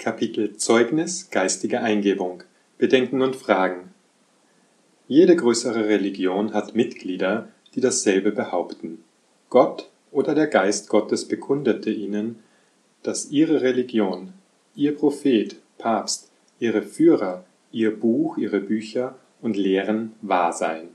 Kapitel Zeugnis geistige Eingebung Bedenken und Fragen Jede größere Religion hat Mitglieder, die dasselbe behaupten. Gott oder der Geist Gottes bekundete ihnen, dass ihre Religion, ihr Prophet, Papst, ihre Führer, ihr Buch, ihre Bücher und Lehren wahr seien.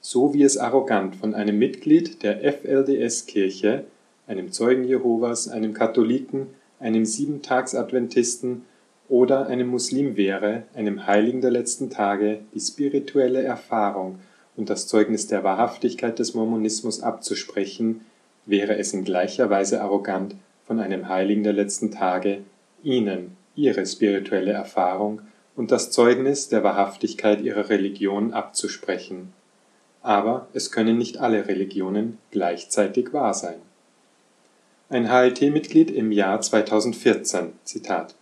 So wie es arrogant von einem Mitglied der FLDS-Kirche, einem Zeugen Jehovas, einem Katholiken, einem Siebentagsadventisten oder einem Muslim wäre, einem Heiligen der letzten Tage, die spirituelle Erfahrung und das Zeugnis der Wahrhaftigkeit des Mormonismus abzusprechen, wäre es in gleicher Weise arrogant, von einem Heiligen der letzten Tage ihnen ihre spirituelle Erfahrung und das Zeugnis der Wahrhaftigkeit ihrer Religion abzusprechen. Aber es können nicht alle Religionen gleichzeitig wahr sein ein HLT-Mitglied im Jahr 2014, Zitat: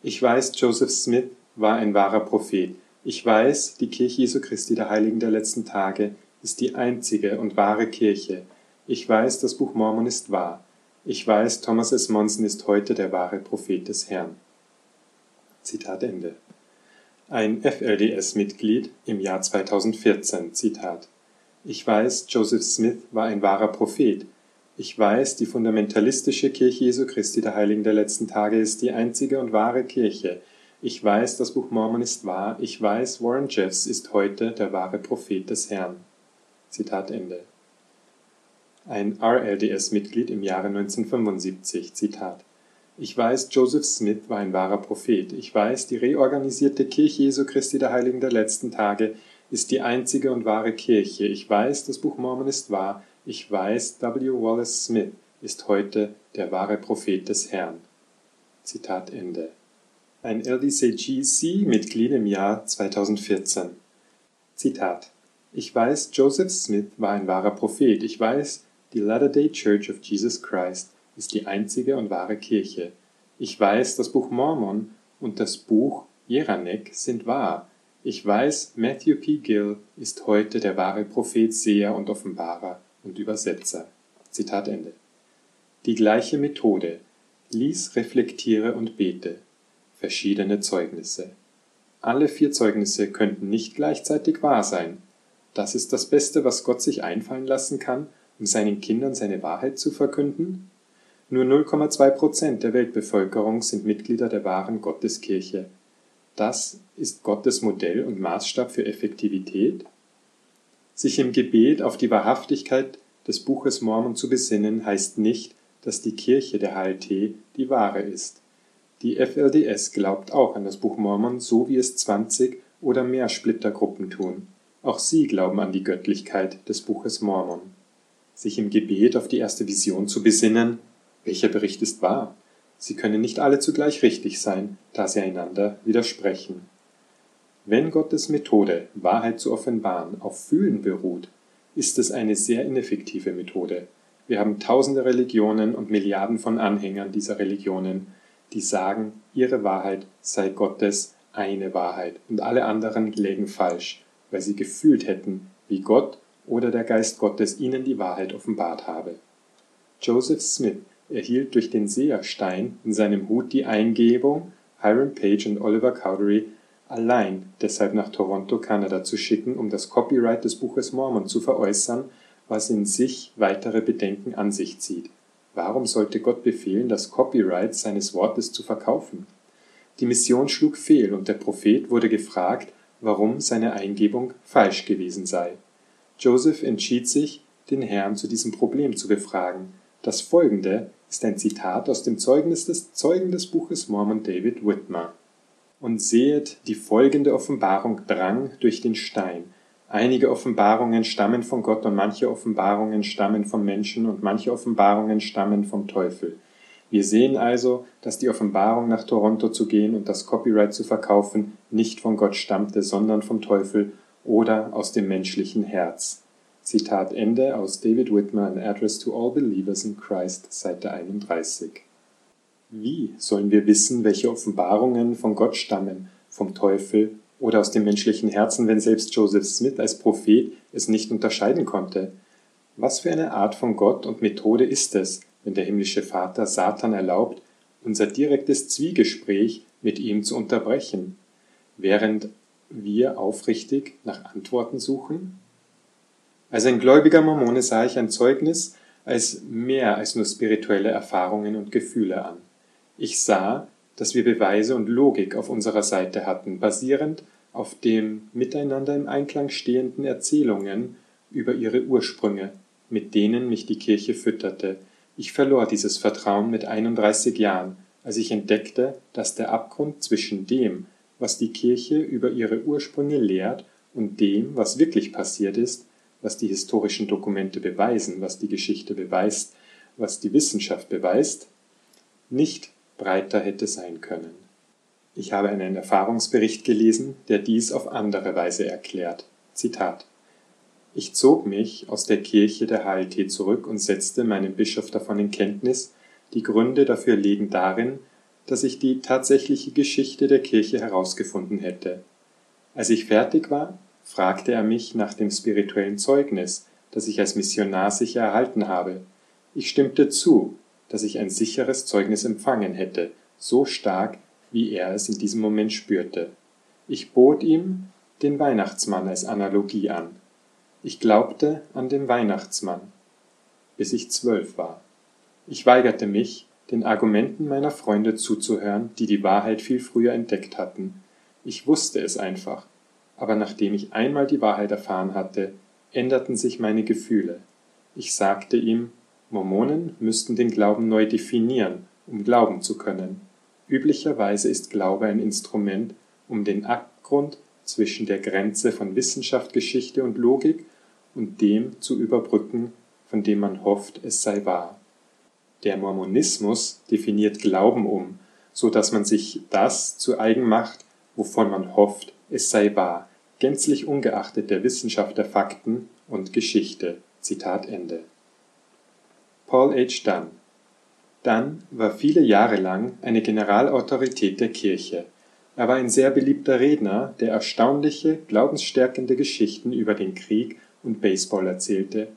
Ich weiß, Joseph Smith war ein wahrer Prophet. Ich weiß, die Kirche Jesu Christi der Heiligen der letzten Tage ist die einzige und wahre Kirche. Ich weiß, das Buch Mormon ist wahr. Ich weiß, Thomas S. Monson ist heute der wahre Prophet des Herrn. Zitat Ende. Ein FLDS-Mitglied im Jahr 2014, Zitat. Ich weiß, Joseph Smith war ein wahrer Prophet. Ich weiß, die fundamentalistische Kirche Jesu Christi der Heiligen der letzten Tage ist die einzige und wahre Kirche. Ich weiß, das Buch Mormon ist wahr. Ich weiß, Warren Jeffs ist heute der wahre Prophet des Herrn. Zitat Ende. Ein RLDS-Mitglied im Jahre 1975. Zitat. Ich weiß, Joseph Smith war ein wahrer Prophet. Ich weiß, die reorganisierte Kirche Jesu Christi der Heiligen der letzten Tage ist die einzige und wahre Kirche. Ich weiß, das Buch Mormon ist wahr. Ich weiß, W. Wallace Smith ist heute der wahre Prophet des Herrn. Zitat Ende. Ein LDCGC-Mitglied im Jahr 2014. Zitat. Ich weiß, Joseph Smith war ein wahrer Prophet. Ich weiß, die Latter-day Church of Jesus Christ ist die einzige und wahre Kirche. Ich weiß, das Buch Mormon und das Buch Jeranek sind wahr. Ich weiß, Matthew P. Gill ist heute der wahre Prophet, Seher und Offenbarer und Übersetzer. Zitat Ende. Die gleiche Methode. Lies, reflektiere und bete. Verschiedene Zeugnisse. Alle vier Zeugnisse könnten nicht gleichzeitig wahr sein. Das ist das Beste, was Gott sich einfallen lassen kann, um seinen Kindern seine Wahrheit zu verkünden? Nur 0,2 Prozent der Weltbevölkerung sind Mitglieder der wahren Gotteskirche. Das ist Gottes Modell und Maßstab für Effektivität? Sich im Gebet auf die Wahrhaftigkeit des Buches Mormon zu besinnen, heißt nicht, dass die Kirche der HLT die wahre ist. Die FLDS glaubt auch an das Buch Mormon, so wie es 20 oder mehr Splittergruppen tun. Auch sie glauben an die Göttlichkeit des Buches Mormon. Sich im Gebet auf die erste Vision zu besinnen, welcher Bericht ist wahr? Sie können nicht alle zugleich richtig sein, da sie einander widersprechen. Wenn Gottes Methode, Wahrheit zu offenbaren, auf Fühlen beruht, ist es eine sehr ineffektive Methode. Wir haben tausende Religionen und Milliarden von Anhängern dieser Religionen, die sagen, ihre Wahrheit sei Gottes eine Wahrheit und alle anderen lägen falsch, weil sie gefühlt hätten, wie Gott oder der Geist Gottes ihnen die Wahrheit offenbart habe. Joseph Smith erhielt durch den Seherstein in seinem Hut die Eingebung, Hiram Page und Oliver Cowdery allein deshalb nach Toronto, Kanada zu schicken, um das Copyright des Buches Mormon zu veräußern, was in sich weitere Bedenken an sich zieht. Warum sollte Gott befehlen, das Copyright seines Wortes zu verkaufen? Die Mission schlug fehl und der Prophet wurde gefragt, warum seine Eingebung falsch gewesen sei. Joseph entschied sich, den Herrn zu diesem Problem zu befragen. Das folgende ist ein Zitat aus dem Zeugnis des Zeugen des Buches Mormon David Whitmer und sehet, die folgende Offenbarung drang durch den Stein. Einige Offenbarungen stammen von Gott und manche Offenbarungen stammen vom Menschen und manche Offenbarungen stammen vom Teufel. Wir sehen also, dass die Offenbarung nach Toronto zu gehen und das Copyright zu verkaufen nicht von Gott stammte, sondern vom Teufel oder aus dem menschlichen Herz. Zitat Ende aus David Whitmer, An Address to All Believers in Christ, Seite 31. Wie sollen wir wissen, welche Offenbarungen von Gott stammen, vom Teufel oder aus dem menschlichen Herzen, wenn selbst Joseph Smith als Prophet es nicht unterscheiden konnte? Was für eine Art von Gott und Methode ist es, wenn der himmlische Vater Satan erlaubt, unser direktes Zwiegespräch mit ihm zu unterbrechen, während wir aufrichtig nach Antworten suchen? Als ein gläubiger Mormone sah ich ein Zeugnis als mehr als nur spirituelle Erfahrungen und Gefühle an. Ich sah, dass wir Beweise und Logik auf unserer Seite hatten, basierend auf den miteinander im Einklang stehenden Erzählungen über ihre Ursprünge, mit denen mich die Kirche fütterte. Ich verlor dieses Vertrauen mit 31 Jahren, als ich entdeckte, dass der Abgrund zwischen dem, was die Kirche über ihre Ursprünge lehrt, und dem, was wirklich passiert ist, was die historischen Dokumente beweisen, was die Geschichte beweist, was die Wissenschaft beweist, nicht breiter hätte sein können. Ich habe einen Erfahrungsbericht gelesen, der dies auf andere Weise erklärt. Zitat Ich zog mich aus der Kirche der HLT zurück und setzte meinen Bischof davon in Kenntnis, die Gründe dafür liegen darin, dass ich die tatsächliche Geschichte der Kirche herausgefunden hätte. Als ich fertig war, fragte er mich nach dem spirituellen Zeugnis, das ich als Missionar sicher erhalten habe. Ich stimmte zu, dass ich ein sicheres Zeugnis empfangen hätte, so stark, wie er es in diesem Moment spürte. Ich bot ihm den Weihnachtsmann als Analogie an. Ich glaubte an den Weihnachtsmann, bis ich zwölf war. Ich weigerte mich, den Argumenten meiner Freunde zuzuhören, die die Wahrheit viel früher entdeckt hatten. Ich wusste es einfach, aber nachdem ich einmal die Wahrheit erfahren hatte, änderten sich meine Gefühle. Ich sagte ihm, Mormonen müssten den Glauben neu definieren, um glauben zu können. Üblicherweise ist Glaube ein Instrument, um den Abgrund zwischen der Grenze von Wissenschaft, Geschichte und Logik und dem zu überbrücken, von dem man hofft, es sei wahr. Der Mormonismus definiert Glauben um, so dass man sich das zu eigen macht, wovon man hofft, es sei wahr, gänzlich ungeachtet der Wissenschaft der Fakten und Geschichte. Zitat Ende. Paul H. Dunn Dunn war viele Jahre lang eine Generalautorität der Kirche. Er war ein sehr beliebter Redner, der erstaunliche, glaubensstärkende Geschichten über den Krieg und Baseball erzählte.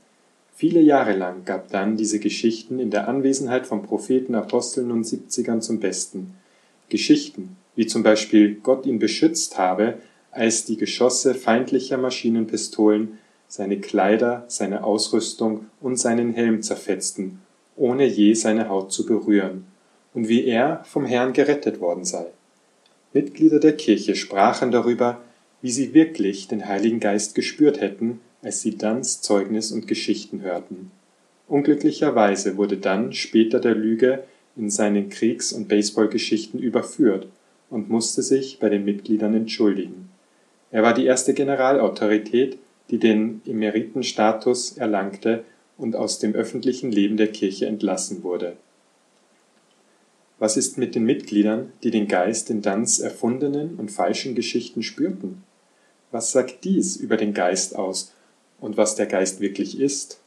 Viele Jahre lang gab Dunn diese Geschichten in der Anwesenheit von Propheten, Aposteln und Siebzigern zum Besten. Geschichten, wie zum Beispiel Gott ihn beschützt habe, als die Geschosse feindlicher Maschinenpistolen seine Kleider, seine Ausrüstung und seinen Helm zerfetzten, ohne je seine Haut zu berühren, und wie er vom Herrn gerettet worden sei. Mitglieder der Kirche sprachen darüber, wie sie wirklich den Heiligen Geist gespürt hätten, als sie Danns Zeugnis und Geschichten hörten. Unglücklicherweise wurde dann später der Lüge in seinen Kriegs- und Baseballgeschichten überführt und musste sich bei den Mitgliedern entschuldigen. Er war die erste Generalautorität, die den Emeritenstatus erlangte und aus dem öffentlichen Leben der Kirche entlassen wurde. Was ist mit den Mitgliedern, die den Geist in Danns erfundenen und falschen Geschichten spürten? Was sagt dies über den Geist aus und was der Geist wirklich ist?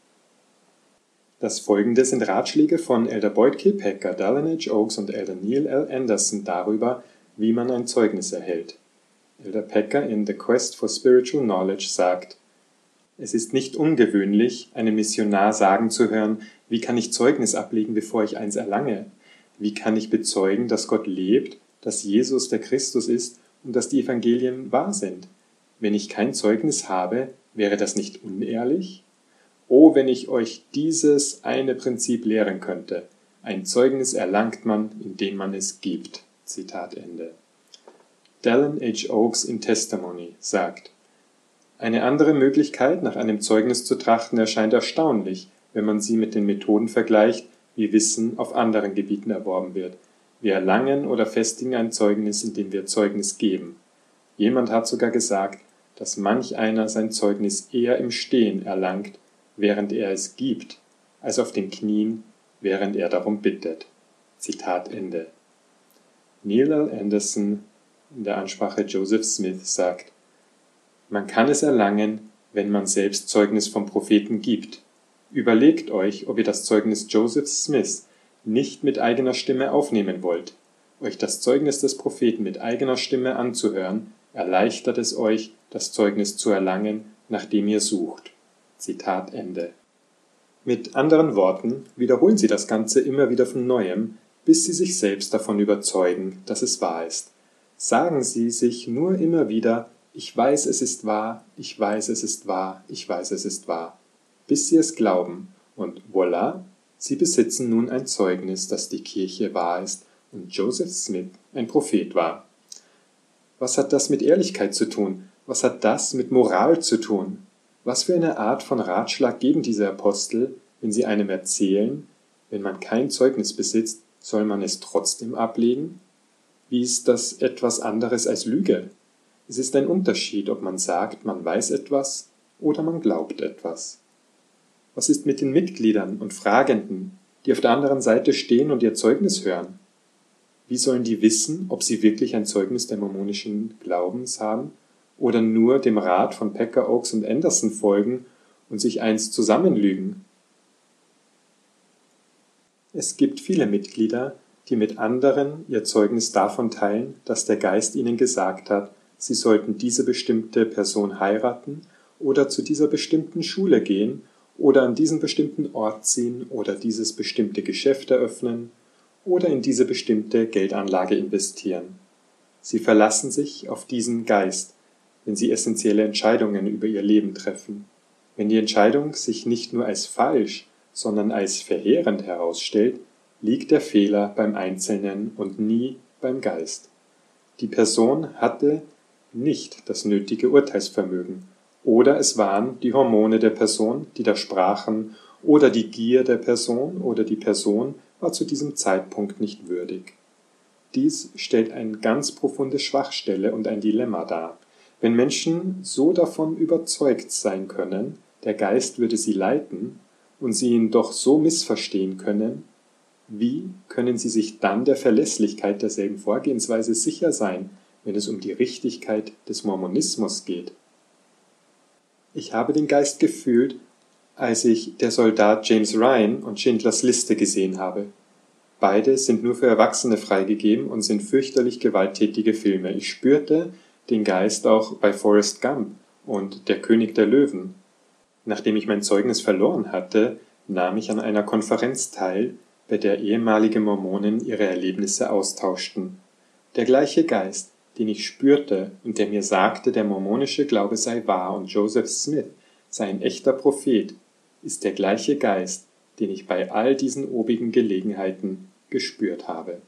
Das folgende sind Ratschläge von Elder Boyd K. Packer, Dallin H. Oaks und Elder Neil L. Anderson darüber, wie man ein Zeugnis erhält. Elder Packer in The Quest for Spiritual Knowledge sagt, es ist nicht ungewöhnlich, einem Missionar sagen zu hören, wie kann ich Zeugnis ablegen, bevor ich eins erlange? Wie kann ich bezeugen, dass Gott lebt, dass Jesus der Christus ist und dass die Evangelien wahr sind? Wenn ich kein Zeugnis habe, wäre das nicht unehrlich? Oh, wenn ich euch dieses eine Prinzip lehren könnte. Ein Zeugnis erlangt man, indem man es gibt. Zitat Ende. Dallin H. Oaks in Testimony sagt, eine andere Möglichkeit, nach einem Zeugnis zu trachten, erscheint erstaunlich, wenn man sie mit den Methoden vergleicht, wie Wissen auf anderen Gebieten erworben wird. Wir erlangen oder festigen ein Zeugnis, indem wir Zeugnis geben. Jemand hat sogar gesagt, dass manch einer sein Zeugnis eher im Stehen erlangt, während er es gibt, als auf den Knien, während er darum bittet. Zitat Ende. Neil L. Anderson in der Ansprache Joseph Smith sagt, man kann es erlangen, wenn man selbst Zeugnis vom Propheten gibt. Überlegt euch, ob ihr das Zeugnis Joseph Smiths nicht mit eigener Stimme aufnehmen wollt. Euch das Zeugnis des Propheten mit eigener Stimme anzuhören, erleichtert es euch, das Zeugnis zu erlangen, nach dem ihr sucht. Zitat Ende. Mit anderen Worten wiederholen Sie das Ganze immer wieder von neuem, bis Sie sich selbst davon überzeugen, dass es wahr ist. Sagen Sie sich nur immer wieder, ich weiß, es ist wahr, ich weiß, es ist wahr, ich weiß, es ist wahr, bis Sie es glauben, und voilà, Sie besitzen nun ein Zeugnis, dass die Kirche wahr ist und Joseph Smith ein Prophet war. Was hat das mit Ehrlichkeit zu tun? Was hat das mit Moral zu tun? Was für eine Art von Ratschlag geben diese Apostel, wenn sie einem erzählen, wenn man kein Zeugnis besitzt, soll man es trotzdem ablegen? Wie ist das etwas anderes als Lüge? Es ist ein Unterschied, ob man sagt, man weiß etwas oder man glaubt etwas. Was ist mit den Mitgliedern und Fragenden, die auf der anderen Seite stehen und ihr Zeugnis hören? Wie sollen die wissen, ob sie wirklich ein Zeugnis der mormonischen Glaubens haben oder nur dem Rat von Pecker, Oaks und Anderson folgen und sich eins zusammenlügen? Es gibt viele Mitglieder, die mit anderen ihr Zeugnis davon teilen, dass der Geist ihnen gesagt hat, sie sollten diese bestimmte Person heiraten oder zu dieser bestimmten Schule gehen oder an diesen bestimmten Ort ziehen oder dieses bestimmte Geschäft eröffnen oder in diese bestimmte Geldanlage investieren. Sie verlassen sich auf diesen Geist, wenn sie essentielle Entscheidungen über ihr Leben treffen. Wenn die Entscheidung sich nicht nur als falsch, sondern als verheerend herausstellt, liegt der Fehler beim Einzelnen und nie beim Geist. Die Person hatte nicht das nötige Urteilsvermögen, oder es waren die Hormone der Person, die da sprachen, oder die Gier der Person oder die Person war zu diesem Zeitpunkt nicht würdig. Dies stellt eine ganz profunde Schwachstelle und ein Dilemma dar. Wenn Menschen so davon überzeugt sein können, der Geist würde sie leiten, und sie ihn doch so missverstehen können, wie können sie sich dann der Verlässlichkeit derselben Vorgehensweise sicher sein, wenn es um die Richtigkeit des Mormonismus geht? Ich habe den Geist gefühlt, als ich Der Soldat James Ryan und Schindlers Liste gesehen habe. Beide sind nur für Erwachsene freigegeben und sind fürchterlich gewalttätige Filme. Ich spürte den Geist auch bei Forrest Gump und Der König der Löwen. Nachdem ich mein Zeugnis verloren hatte, nahm ich an einer Konferenz teil, bei der ehemalige Mormonen ihre Erlebnisse austauschten. Der gleiche Geist, den ich spürte und der mir sagte, der mormonische Glaube sei wahr und Joseph Smith sei ein echter Prophet, ist der gleiche Geist, den ich bei all diesen obigen Gelegenheiten gespürt habe.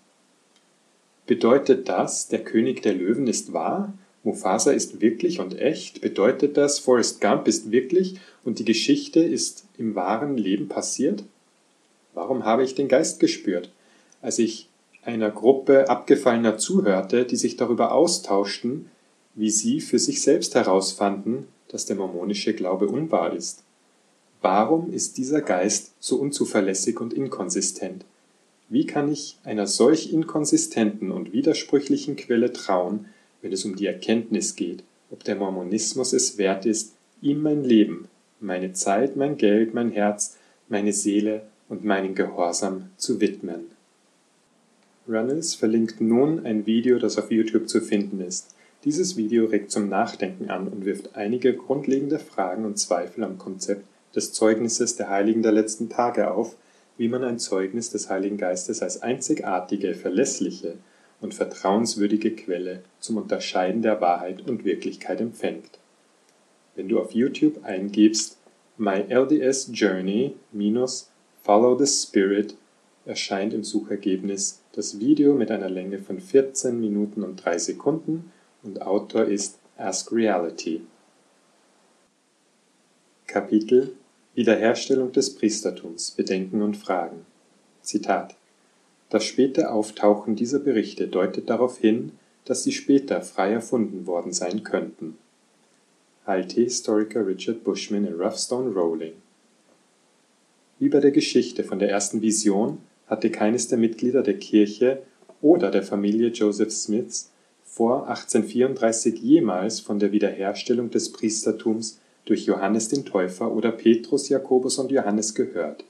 Bedeutet das, der König der Löwen ist wahr? Mufasa ist wirklich und echt? Bedeutet das, Forrest Gump ist wirklich und die Geschichte ist im wahren Leben passiert? Warum habe ich den Geist gespürt, als ich einer Gruppe Abgefallener zuhörte, die sich darüber austauschten, wie sie für sich selbst herausfanden, dass der mormonische Glaube unwahr ist? Warum ist dieser Geist so unzuverlässig und inkonsistent? Wie kann ich einer solch inkonsistenten und widersprüchlichen Quelle trauen, wenn es um die Erkenntnis geht, ob der Mormonismus es wert ist, ihm mein Leben, meine Zeit, mein Geld, mein Herz, meine Seele und meinen Gehorsam zu widmen? Runnels verlinkt nun ein Video, das auf YouTube zu finden ist. Dieses Video regt zum Nachdenken an und wirft einige grundlegende Fragen und Zweifel am Konzept des Zeugnisses der Heiligen der letzten Tage auf, wie man ein Zeugnis des Heiligen Geistes als einzigartige, verlässliche und vertrauenswürdige Quelle zum Unterscheiden der Wahrheit und Wirklichkeit empfängt. Wenn du auf YouTube eingibst My LDS Journey minus Follow the Spirit erscheint im Suchergebnis das Video mit einer Länge von 14 Minuten und 3 Sekunden und Autor ist Ask Reality. Kapitel Wiederherstellung des Priestertums, Bedenken und Fragen. Zitat Das späte Auftauchen dieser Berichte deutet darauf hin, dass sie später frei erfunden worden sein könnten. HLT-Historiker Richard Bushman in Roughstone Rolling Wie bei der Geschichte von der ersten Vision hatte keines der Mitglieder der Kirche oder der Familie Joseph Smiths vor 1834 jemals von der Wiederherstellung des Priestertums durch Johannes den Täufer oder Petrus, Jakobus und Johannes gehört.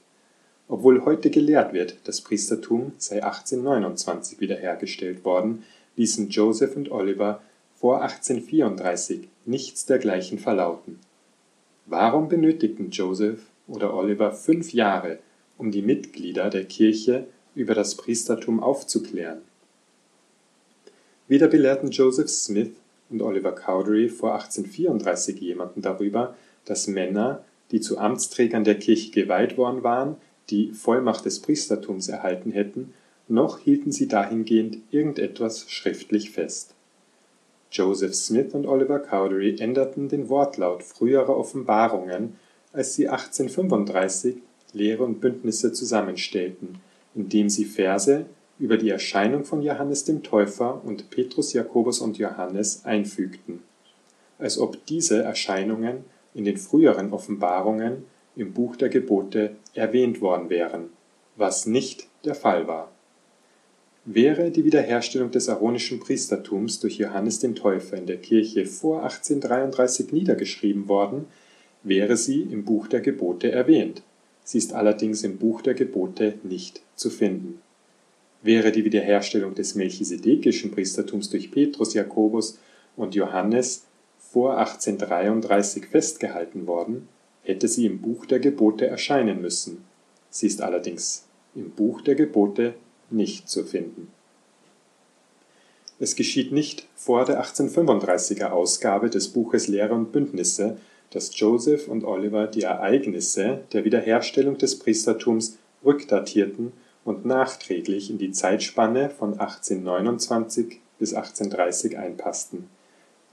Obwohl heute gelehrt wird, das Priestertum sei 1829 wiederhergestellt worden, ließen Joseph und Oliver vor 1834 nichts dergleichen verlauten. Warum benötigten Joseph oder Oliver fünf Jahre, um die Mitglieder der Kirche über das Priestertum aufzuklären. Weder belehrten Joseph Smith und Oliver Cowdery vor 1834 jemanden darüber, dass Männer, die zu Amtsträgern der Kirche geweiht worden waren, die Vollmacht des Priestertums erhalten hätten, noch hielten sie dahingehend irgendetwas schriftlich fest. Joseph Smith und Oliver Cowdery änderten den Wortlaut früherer Offenbarungen, als sie 1835 Lehre und Bündnisse zusammenstellten, indem sie Verse über die Erscheinung von Johannes dem Täufer und Petrus, Jakobus und Johannes einfügten, als ob diese Erscheinungen in den früheren Offenbarungen im Buch der Gebote erwähnt worden wären, was nicht der Fall war. Wäre die Wiederherstellung des aaronischen Priestertums durch Johannes den Täufer in der Kirche vor 1833 niedergeschrieben worden, wäre sie im Buch der Gebote erwähnt. Sie ist allerdings im Buch der Gebote nicht zu finden. Wäre die Wiederherstellung des melchisedekischen Priestertums durch Petrus, Jakobus und Johannes vor 1833 festgehalten worden, hätte sie im Buch der Gebote erscheinen müssen. Sie ist allerdings im Buch der Gebote nicht zu finden. Es geschieht nicht vor der 1835er Ausgabe des Buches Lehre und Bündnisse, dass Joseph und Oliver die Ereignisse der Wiederherstellung des Priestertums rückdatierten und nachträglich in die Zeitspanne von 1829 bis 1830 einpassten.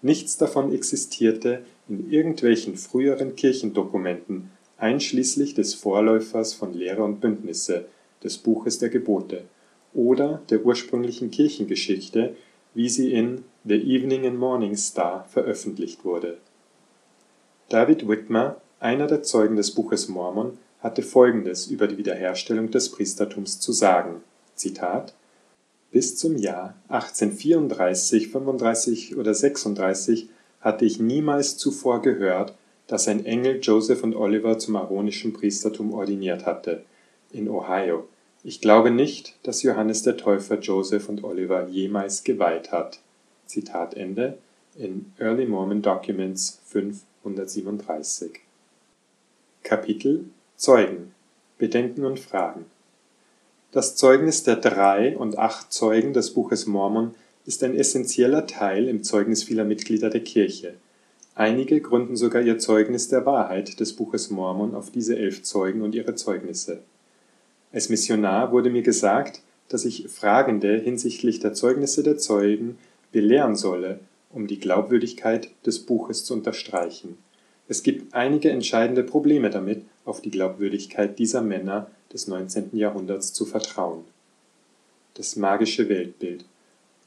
Nichts davon existierte in irgendwelchen früheren Kirchendokumenten, einschließlich des Vorläufers von Lehre und Bündnisse, des Buches der Gebote oder der ursprünglichen Kirchengeschichte, wie sie in The Evening and Morning Star veröffentlicht wurde. David Whitmer, einer der Zeugen des Buches Mormon, hatte Folgendes über die Wiederherstellung des Priestertums zu sagen: Zitat Bis zum Jahr 1834, 35 oder 36 hatte ich niemals zuvor gehört, dass ein Engel Joseph und Oliver zum aaronischen Priestertum ordiniert hatte. In Ohio ich glaube nicht, dass Johannes der Täufer Joseph und Oliver jemals geweiht hat. Zitat Ende in Early Mormon Documents 537. Kapitel Zeugen Bedenken und Fragen Das Zeugnis der drei und acht Zeugen des Buches Mormon ist ein essentieller Teil im Zeugnis vieler Mitglieder der Kirche. Einige gründen sogar ihr Zeugnis der Wahrheit des Buches Mormon auf diese elf Zeugen und ihre Zeugnisse als Missionar wurde mir gesagt, dass ich Fragende hinsichtlich der Zeugnisse der Zeugen belehren solle, um die Glaubwürdigkeit des Buches zu unterstreichen. Es gibt einige entscheidende Probleme damit, auf die Glaubwürdigkeit dieser Männer des 19. Jahrhunderts zu vertrauen. Das magische Weltbild.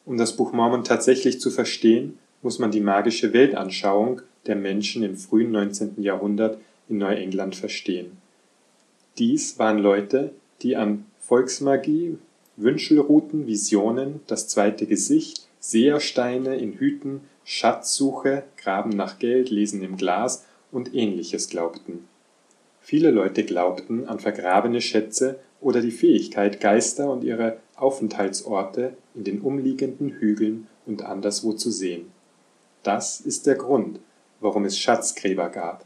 Um das Buch Mormon tatsächlich zu verstehen, muss man die magische Weltanschauung der Menschen im frühen 19. Jahrhundert in Neuengland verstehen. Dies waren Leute, die an Volksmagie, Wünschelruten, Visionen, das zweite Gesicht, Sehersteine in Hüten, Schatzsuche, Graben nach Geld, Lesen im Glas und ähnliches glaubten. Viele Leute glaubten an vergrabene Schätze oder die Fähigkeit, Geister und ihre Aufenthaltsorte in den umliegenden Hügeln und anderswo zu sehen. Das ist der Grund, warum es Schatzgräber gab.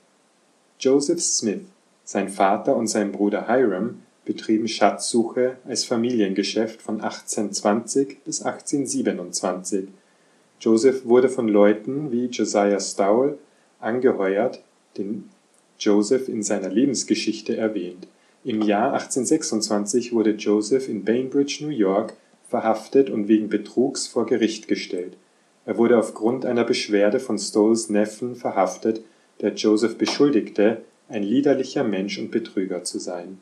Joseph Smith, sein Vater und sein Bruder Hiram betrieben Schatzsuche als Familiengeschäft von 1820 bis 1827. Joseph wurde von Leuten wie Josiah Stowell angeheuert, den Joseph in seiner Lebensgeschichte erwähnt. Im Jahr 1826 wurde Joseph in Bainbridge, New York, verhaftet und wegen Betrugs vor Gericht gestellt. Er wurde aufgrund einer Beschwerde von Stowells Neffen verhaftet, der Joseph beschuldigte, ein liederlicher Mensch und Betrüger zu sein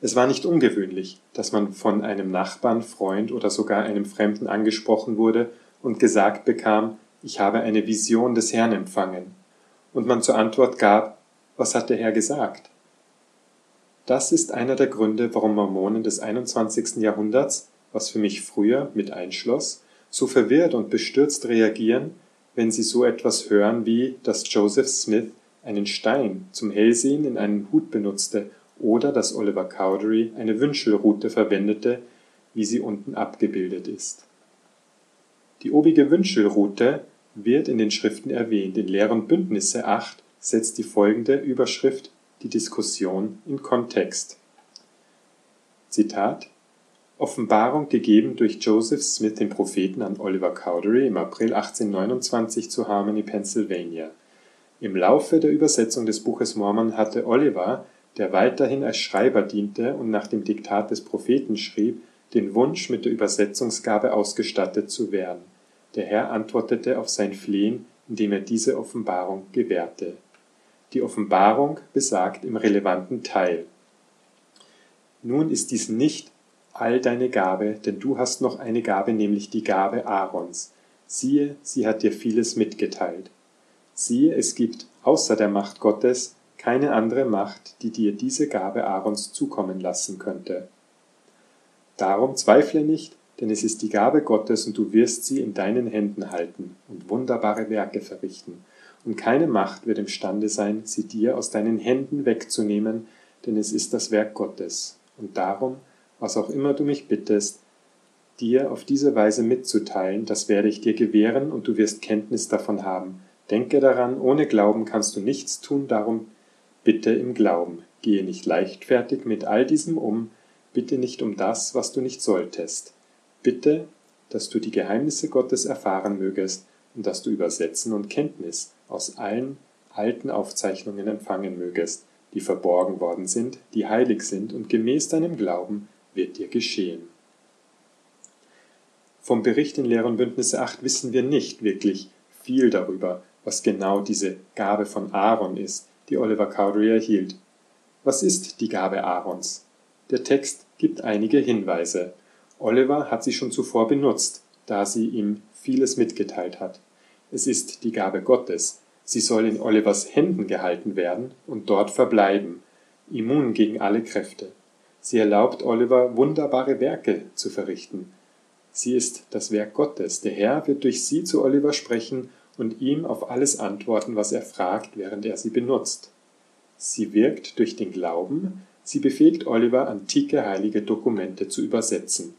es war nicht ungewöhnlich, dass man von einem Nachbarn, Freund oder sogar einem Fremden angesprochen wurde und gesagt bekam, ich habe eine Vision des Herrn empfangen, und man zur Antwort gab, was hat der Herr gesagt? Das ist einer der Gründe, warum Mormonen des 21. Jahrhunderts, was für mich früher mit einschloss, so verwirrt und bestürzt reagieren, wenn sie so etwas hören wie, dass Joseph Smith einen Stein zum Hellsehen in einen Hut benutzte oder dass Oliver Cowdery eine Wünschelrute verwendete, wie sie unten abgebildet ist. Die obige Wünschelrute wird in den Schriften erwähnt. In Lehr und Bündnisse 8 setzt die folgende Überschrift die Diskussion in Kontext. Zitat Offenbarung gegeben durch Joseph Smith den Propheten an Oliver Cowdery im April 1829 zu Harmony, Pennsylvania. Im Laufe der Übersetzung des Buches Mormon hatte Oliver, der weiterhin als Schreiber diente und nach dem Diktat des Propheten schrieb, den Wunsch, mit der Übersetzungsgabe ausgestattet zu werden. Der Herr antwortete auf sein Flehen, indem er diese Offenbarung gewährte. Die Offenbarung besagt im relevanten Teil Nun ist dies nicht all deine Gabe, denn du hast noch eine Gabe, nämlich die Gabe Aarons. Siehe, sie hat dir vieles mitgeteilt. Siehe, es gibt außer der Macht Gottes keine andere Macht, die dir diese Gabe Aarons zukommen lassen könnte. Darum zweifle nicht, denn es ist die Gabe Gottes und du wirst sie in deinen Händen halten und wunderbare Werke verrichten. Und keine Macht wird imstande sein, sie dir aus deinen Händen wegzunehmen, denn es ist das Werk Gottes. Und darum was auch immer du mich bittest, dir auf diese Weise mitzuteilen, das werde ich dir gewähren und du wirst Kenntnis davon haben. Denke daran, ohne Glauben kannst du nichts tun, darum bitte im Glauben. Gehe nicht leichtfertig mit all diesem um, bitte nicht um das, was du nicht solltest. Bitte, dass du die Geheimnisse Gottes erfahren mögest und dass du Übersetzen und Kenntnis aus allen alten Aufzeichnungen empfangen mögest, die verborgen worden sind, die heilig sind und gemäß deinem Glauben wird dir geschehen. Vom Bericht in Lehr Bündnisse 8 wissen wir nicht wirklich viel darüber, was genau diese Gabe von Aaron ist, die Oliver Cowdery erhielt. Was ist die Gabe Aarons? Der Text gibt einige Hinweise. Oliver hat sie schon zuvor benutzt, da sie ihm vieles mitgeteilt hat. Es ist die Gabe Gottes. Sie soll in Olivers Händen gehalten werden und dort verbleiben, immun gegen alle Kräfte. Sie erlaubt Oliver, wunderbare Werke zu verrichten. Sie ist das Werk Gottes. Der Herr wird durch sie zu Oliver sprechen und ihm auf alles antworten, was er fragt, während er sie benutzt. Sie wirkt durch den Glauben, sie befähigt Oliver, antike heilige Dokumente zu übersetzen.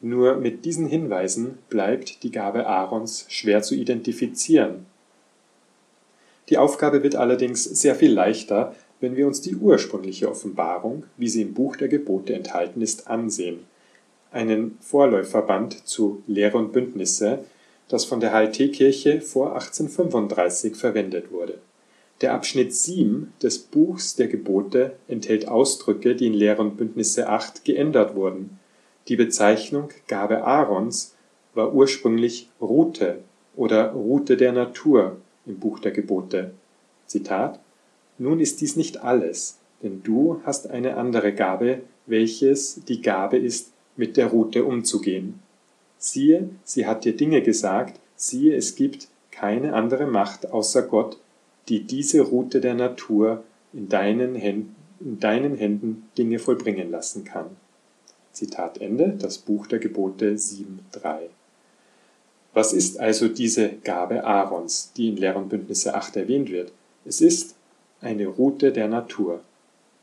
Nur mit diesen Hinweisen bleibt die Gabe Aarons schwer zu identifizieren. Die Aufgabe wird allerdings sehr viel leichter, wenn wir uns die ursprüngliche Offenbarung, wie sie im Buch der Gebote enthalten ist, ansehen, einen Vorläuferband zu Lehre und Bündnisse, das von der HLT-Kirche vor 1835 verwendet wurde. Der Abschnitt 7 des Buchs der Gebote enthält Ausdrücke, die in Lehre und Bündnisse 8 geändert wurden. Die Bezeichnung Gabe Aarons war ursprünglich Rute oder Rute der Natur im Buch der Gebote. Zitat nun ist dies nicht alles, denn du hast eine andere Gabe, welches die Gabe ist, mit der Rute umzugehen. Siehe, sie hat dir Dinge gesagt, siehe, es gibt keine andere Macht außer Gott, die diese Rute der Natur in deinen Händen, in deinen Händen Dinge vollbringen lassen kann. Zitat Ende, das Buch der Gebote 7.3. Was ist also diese Gabe Aarons, die in Lehr und Bündnisse 8 erwähnt wird? Es ist eine Route der Natur.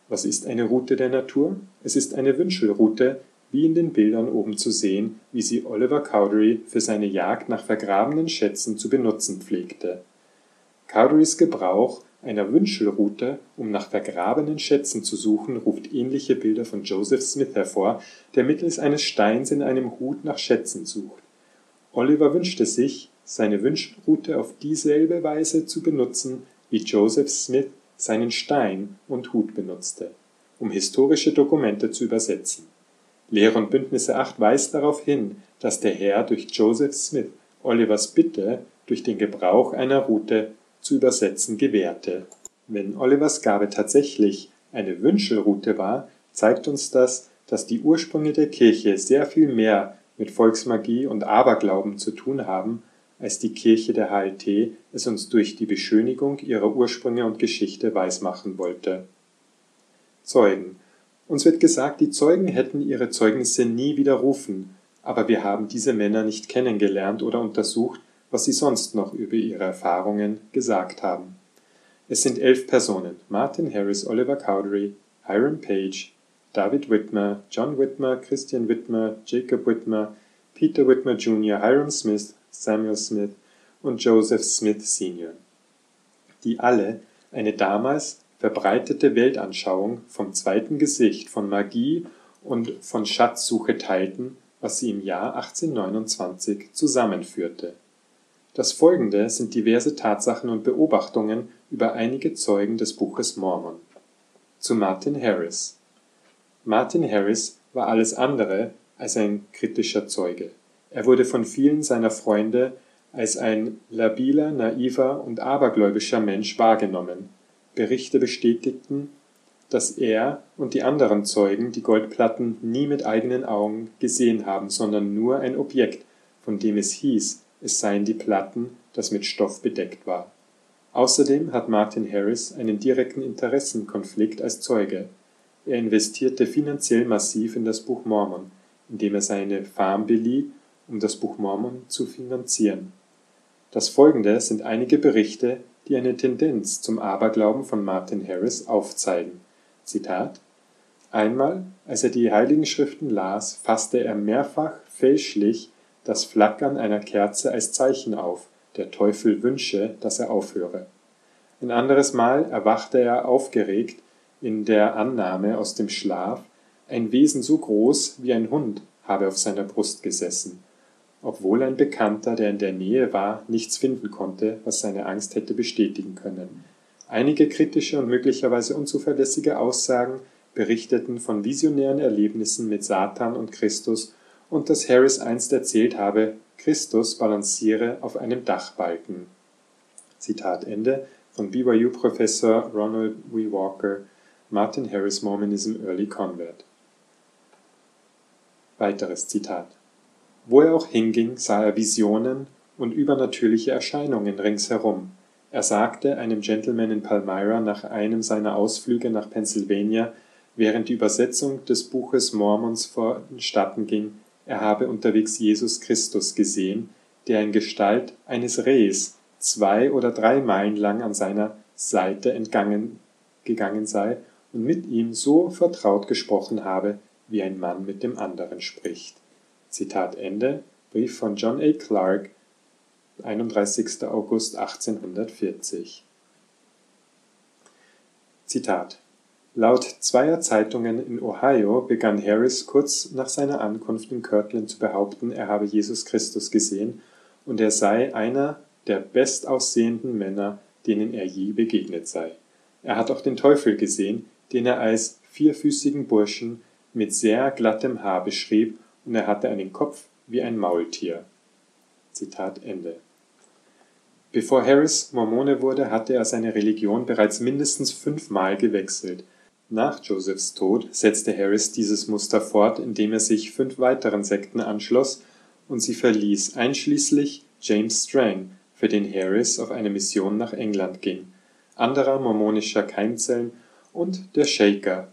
Was ist eine Route der Natur? Es ist eine Wünschelroute, wie in den Bildern oben zu sehen, wie sie Oliver Cowdery für seine Jagd nach vergrabenen Schätzen zu benutzen pflegte. Cowderys Gebrauch einer Wünschelroute, um nach vergrabenen Schätzen zu suchen, ruft ähnliche Bilder von Joseph Smith hervor, der mittels eines Steins in einem Hut nach Schätzen sucht. Oliver wünschte sich, seine Wünschelroute auf dieselbe Weise zu benutzen, wie Joseph Smith seinen Stein und Hut benutzte, um historische Dokumente zu übersetzen. Lehre und Bündnisse 8 weist darauf hin, dass der Herr durch Joseph Smith Olivers Bitte, durch den Gebrauch einer Route zu übersetzen, gewährte. Wenn Olivers Gabe tatsächlich eine Wünschelroute war, zeigt uns das, dass die Ursprünge der Kirche sehr viel mehr mit Volksmagie und Aberglauben zu tun haben, als die Kirche der HLT es uns durch die Beschönigung ihrer Ursprünge und Geschichte weismachen wollte. Zeugen. Uns wird gesagt, die Zeugen hätten ihre Zeugnisse nie widerrufen, aber wir haben diese Männer nicht kennengelernt oder untersucht, was sie sonst noch über ihre Erfahrungen gesagt haben. Es sind elf Personen: Martin Harris, Oliver Cowdery, Hiram Page, David Whitmer, John Whitmer, Christian Whitmer, Jacob Whitmer, Peter Whitmer Jr., Hiram Smith, Samuel Smith und Joseph Smith Sr., die alle eine damals verbreitete Weltanschauung vom zweiten Gesicht, von Magie und von Schatzsuche teilten, was sie im Jahr 1829 zusammenführte. Das folgende sind diverse Tatsachen und Beobachtungen über einige Zeugen des Buches Mormon. Zu Martin Harris Martin Harris war alles andere als ein kritischer Zeuge. Er wurde von vielen seiner Freunde als ein labiler, naiver und abergläubischer Mensch wahrgenommen. Berichte bestätigten, dass er und die anderen Zeugen die Goldplatten nie mit eigenen Augen gesehen haben, sondern nur ein Objekt, von dem es hieß, es seien die Platten, das mit Stoff bedeckt war. Außerdem hat Martin Harris einen direkten Interessenkonflikt als Zeuge. Er investierte finanziell massiv in das Buch Mormon, indem er seine Farm belieh, um das Buch Mormon zu finanzieren. Das folgende sind einige Berichte, die eine Tendenz zum Aberglauben von Martin Harris aufzeigen. Zitat Einmal, als er die Heiligen Schriften las, fasste er mehrfach fälschlich das Flackern einer Kerze als Zeichen auf, der Teufel wünsche, dass er aufhöre. Ein anderes Mal erwachte er aufgeregt in der Annahme aus dem Schlaf, ein Wesen so groß wie ein Hund habe auf seiner Brust gesessen, obwohl ein Bekannter, der in der Nähe war, nichts finden konnte, was seine Angst hätte bestätigen können. Einige kritische und möglicherweise unzuverlässige Aussagen berichteten von visionären Erlebnissen mit Satan und Christus und dass Harris einst erzählt habe, Christus balanciere auf einem Dachbalken. Zitat Ende von BYU-Professor Ronald W. Walker, Martin Harris Mormonism Early Convert. Weiteres Zitat. Wo er auch hinging, sah er Visionen und übernatürliche Erscheinungen ringsherum. Er sagte einem Gentleman in Palmyra nach einem seiner Ausflüge nach Pennsylvania, während die Übersetzung des Buches Mormons vonstatten ging, er habe unterwegs Jesus Christus gesehen, der in Gestalt eines Rehs zwei oder drei Meilen lang an seiner Seite entgangen gegangen sei und mit ihm so vertraut gesprochen habe, wie ein Mann mit dem anderen spricht. Zitat Ende, Brief von John A. Clark, 31. August 1840. Zitat Laut zweier Zeitungen in Ohio begann Harris kurz nach seiner Ankunft in Kirtland zu behaupten, er habe Jesus Christus gesehen und er sei einer der bestaussehenden Männer, denen er je begegnet sei. Er hat auch den Teufel gesehen, den er als vierfüßigen Burschen mit sehr glattem Haar beschrieb, und er hatte einen Kopf wie ein Maultier. Zitat Ende. Bevor Harris Mormone wurde, hatte er seine Religion bereits mindestens fünfmal gewechselt. Nach Josephs Tod setzte Harris dieses Muster fort, indem er sich fünf weiteren Sekten anschloss und sie verließ, einschließlich James Strang, für den Harris auf eine Mission nach England ging, anderer mormonischer Keimzellen und der Shaker.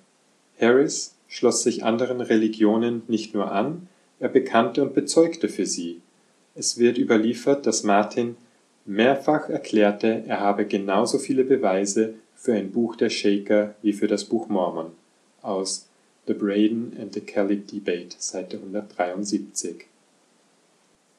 Harris schloss sich anderen Religionen nicht nur an, er bekannte und bezeugte für sie. Es wird überliefert, dass Martin mehrfach erklärte, er habe genauso viele Beweise für ein Buch der Shaker wie für das Buch Mormon aus The Braden and the Kelly Debate, Seite 173.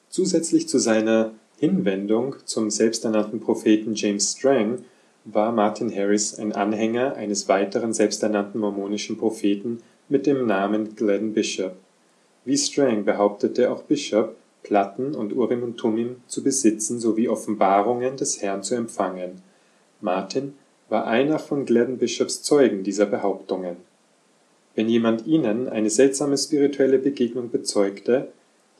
Zusätzlich zu seiner Hinwendung zum selbsternannten Propheten James Strang war Martin Harris ein Anhänger eines weiteren selbsternannten mormonischen Propheten mit dem Namen Glenn Bishop. Wie Strang behauptete auch Bishop, Platten und Urim und Tumim zu besitzen sowie Offenbarungen des Herrn zu empfangen. Martin war einer von Glenn Bishops Zeugen dieser Behauptungen. Wenn jemand ihnen eine seltsame spirituelle Begegnung bezeugte,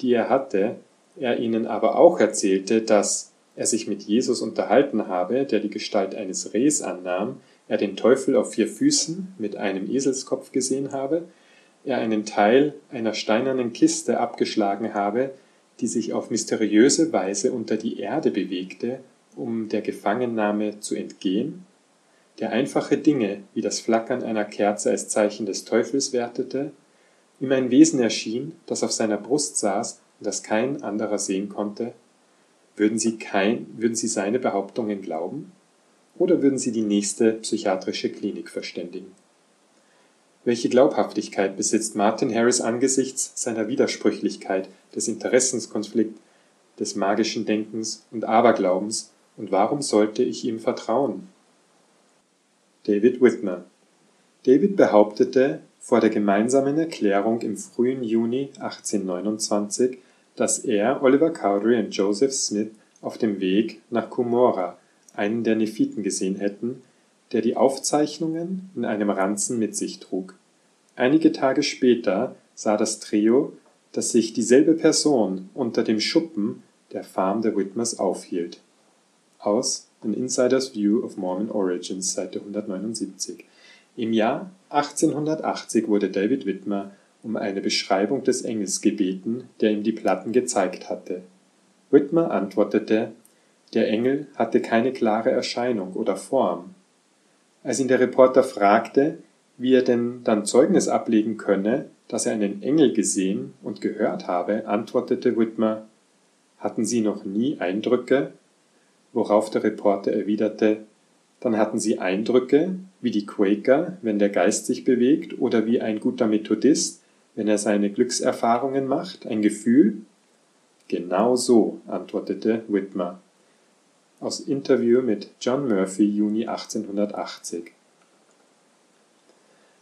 die er hatte, er ihnen aber auch erzählte, dass er sich mit Jesus unterhalten habe, der die Gestalt eines Rehs annahm, er den Teufel auf vier Füßen mit einem Eselskopf gesehen habe, er einen Teil einer steinernen Kiste abgeschlagen habe, die sich auf mysteriöse Weise unter die Erde bewegte, um der Gefangennahme zu entgehen, der einfache Dinge wie das Flackern einer Kerze als Zeichen des Teufels wertete, ihm ein Wesen erschien, das auf seiner Brust saß und das kein anderer sehen konnte, würden Sie, kein, würden Sie seine Behauptungen glauben? Oder würden Sie die nächste psychiatrische Klinik verständigen? Welche Glaubhaftigkeit besitzt Martin Harris angesichts seiner Widersprüchlichkeit, des Interessenskonflikts, des magischen Denkens und Aberglaubens, und warum sollte ich ihm vertrauen? David Whitmer David behauptete, vor der gemeinsamen Erklärung im frühen Juni 1829, dass er, Oliver Cowdery und Joseph Smith auf dem Weg nach Cumorah einen der Nephiten gesehen hätten, der die Aufzeichnungen in einem Ranzen mit sich trug. Einige Tage später sah das Trio, dass sich dieselbe Person unter dem Schuppen der Farm der Whitmers aufhielt. Aus An Insider's View of Mormon Origins, Seite 179. Im Jahr 1880 wurde David Whitmer um eine Beschreibung des Engels gebeten, der ihm die Platten gezeigt hatte. Whitmer antwortete, der Engel hatte keine klare Erscheinung oder Form. Als ihn der Reporter fragte, wie er denn dann Zeugnis ablegen könne, dass er einen Engel gesehen und gehört habe, antwortete Whitmer, hatten Sie noch nie Eindrücke? Worauf der Reporter erwiderte, dann hatten Sie Eindrücke, wie die Quaker, wenn der Geist sich bewegt, oder wie ein guter Methodist, wenn er seine Glückserfahrungen macht, ein Gefühl? Genau so, antwortete Whitmer. Aus Interview mit John Murphy, Juni 1880.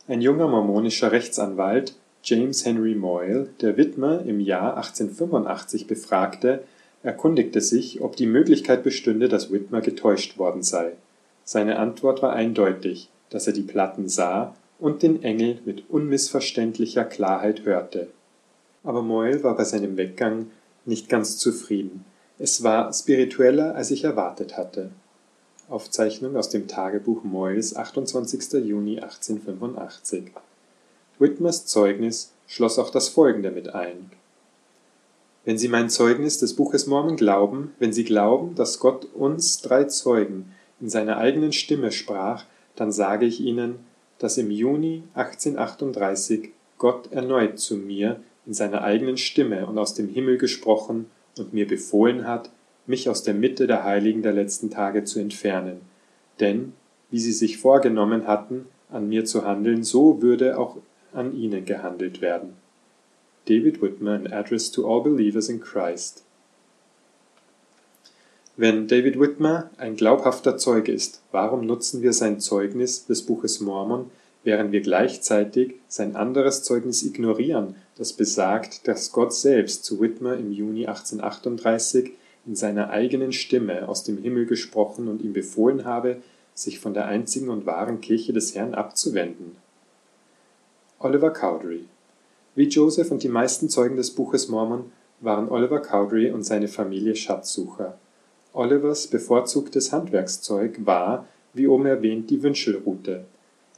Ein junger mormonischer Rechtsanwalt, James Henry Moyle, der Whitmer im Jahr 1885 befragte, erkundigte sich, ob die Möglichkeit bestünde, dass Whitmer getäuscht worden sei. Seine Antwort war eindeutig, dass er die Platten sah und den Engel mit unmissverständlicher Klarheit hörte. Aber Moyle war bei seinem Weggang nicht ganz zufrieden. Es war spiritueller, als ich erwartet hatte. Aufzeichnung aus dem Tagebuch Moyles, 28. Juni 1885. Whitmers Zeugnis schloss auch das folgende mit ein. Wenn Sie mein Zeugnis des Buches Mormon glauben, wenn Sie glauben, dass Gott uns drei Zeugen in seiner eigenen Stimme sprach, dann sage ich Ihnen, dass im Juni 1838 Gott erneut zu mir in seiner eigenen Stimme und aus dem Himmel gesprochen und mir befohlen hat, mich aus der Mitte der Heiligen der letzten Tage zu entfernen. Denn, wie sie sich vorgenommen hatten, an mir zu handeln, so würde auch an ihnen gehandelt werden. David Whitman, Address to All Believers in Christ. Wenn David Whitmer ein glaubhafter Zeuge ist, warum nutzen wir sein Zeugnis des Buches Mormon, während wir gleichzeitig sein anderes Zeugnis ignorieren, das besagt, dass Gott selbst zu Whitmer im Juni 1838 in seiner eigenen Stimme aus dem Himmel gesprochen und ihm befohlen habe, sich von der einzigen und wahren Kirche des Herrn abzuwenden. Oliver Cowdery Wie Joseph und die meisten Zeugen des Buches Mormon waren Oliver Cowdery und seine Familie Schatzsucher. Olivers bevorzugtes Handwerkszeug war, wie oben erwähnt, die Wünschelrute.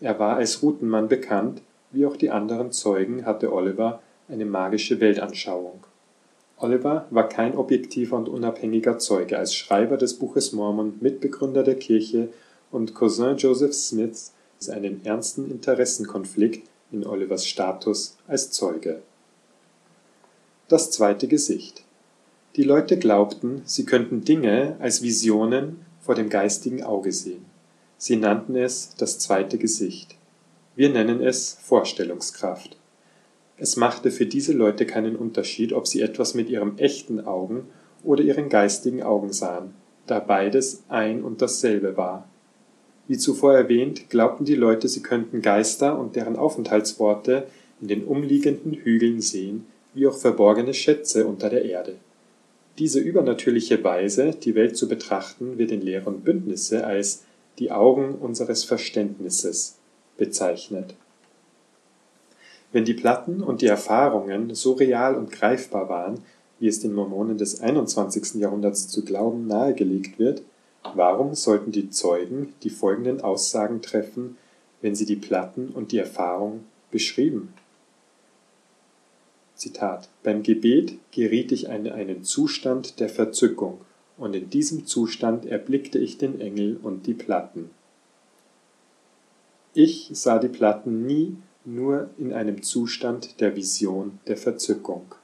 Er war als Routenmann bekannt, wie auch die anderen Zeugen hatte Oliver eine magische Weltanschauung. Oliver war kein objektiver und unabhängiger Zeuge. Als Schreiber des Buches Mormon, Mitbegründer der Kirche und Cousin Joseph Smiths einen ernsten Interessenkonflikt in Olivers Status als Zeuge. Das zweite Gesicht die Leute glaubten, sie könnten Dinge als Visionen vor dem geistigen Auge sehen. Sie nannten es das zweite Gesicht. Wir nennen es Vorstellungskraft. Es machte für diese Leute keinen Unterschied, ob sie etwas mit ihren echten Augen oder ihren geistigen Augen sahen, da beides ein und dasselbe war. Wie zuvor erwähnt, glaubten die Leute, sie könnten Geister und deren Aufenthaltsorte in den umliegenden Hügeln sehen, wie auch verborgene Schätze unter der Erde. Diese übernatürliche Weise, die Welt zu betrachten, wird in Lehren Bündnisse als die Augen unseres Verständnisses bezeichnet. Wenn die Platten und die Erfahrungen so real und greifbar waren, wie es den Mormonen des 21. Jahrhunderts zu glauben nahegelegt wird, warum sollten die Zeugen die folgenden Aussagen treffen, wenn sie die Platten und die Erfahrung beschrieben Zitat: Beim Gebet geriet ich in einen Zustand der Verzückung, und in diesem Zustand erblickte ich den Engel und die Platten. Ich sah die Platten nie nur in einem Zustand der Vision der Verzückung.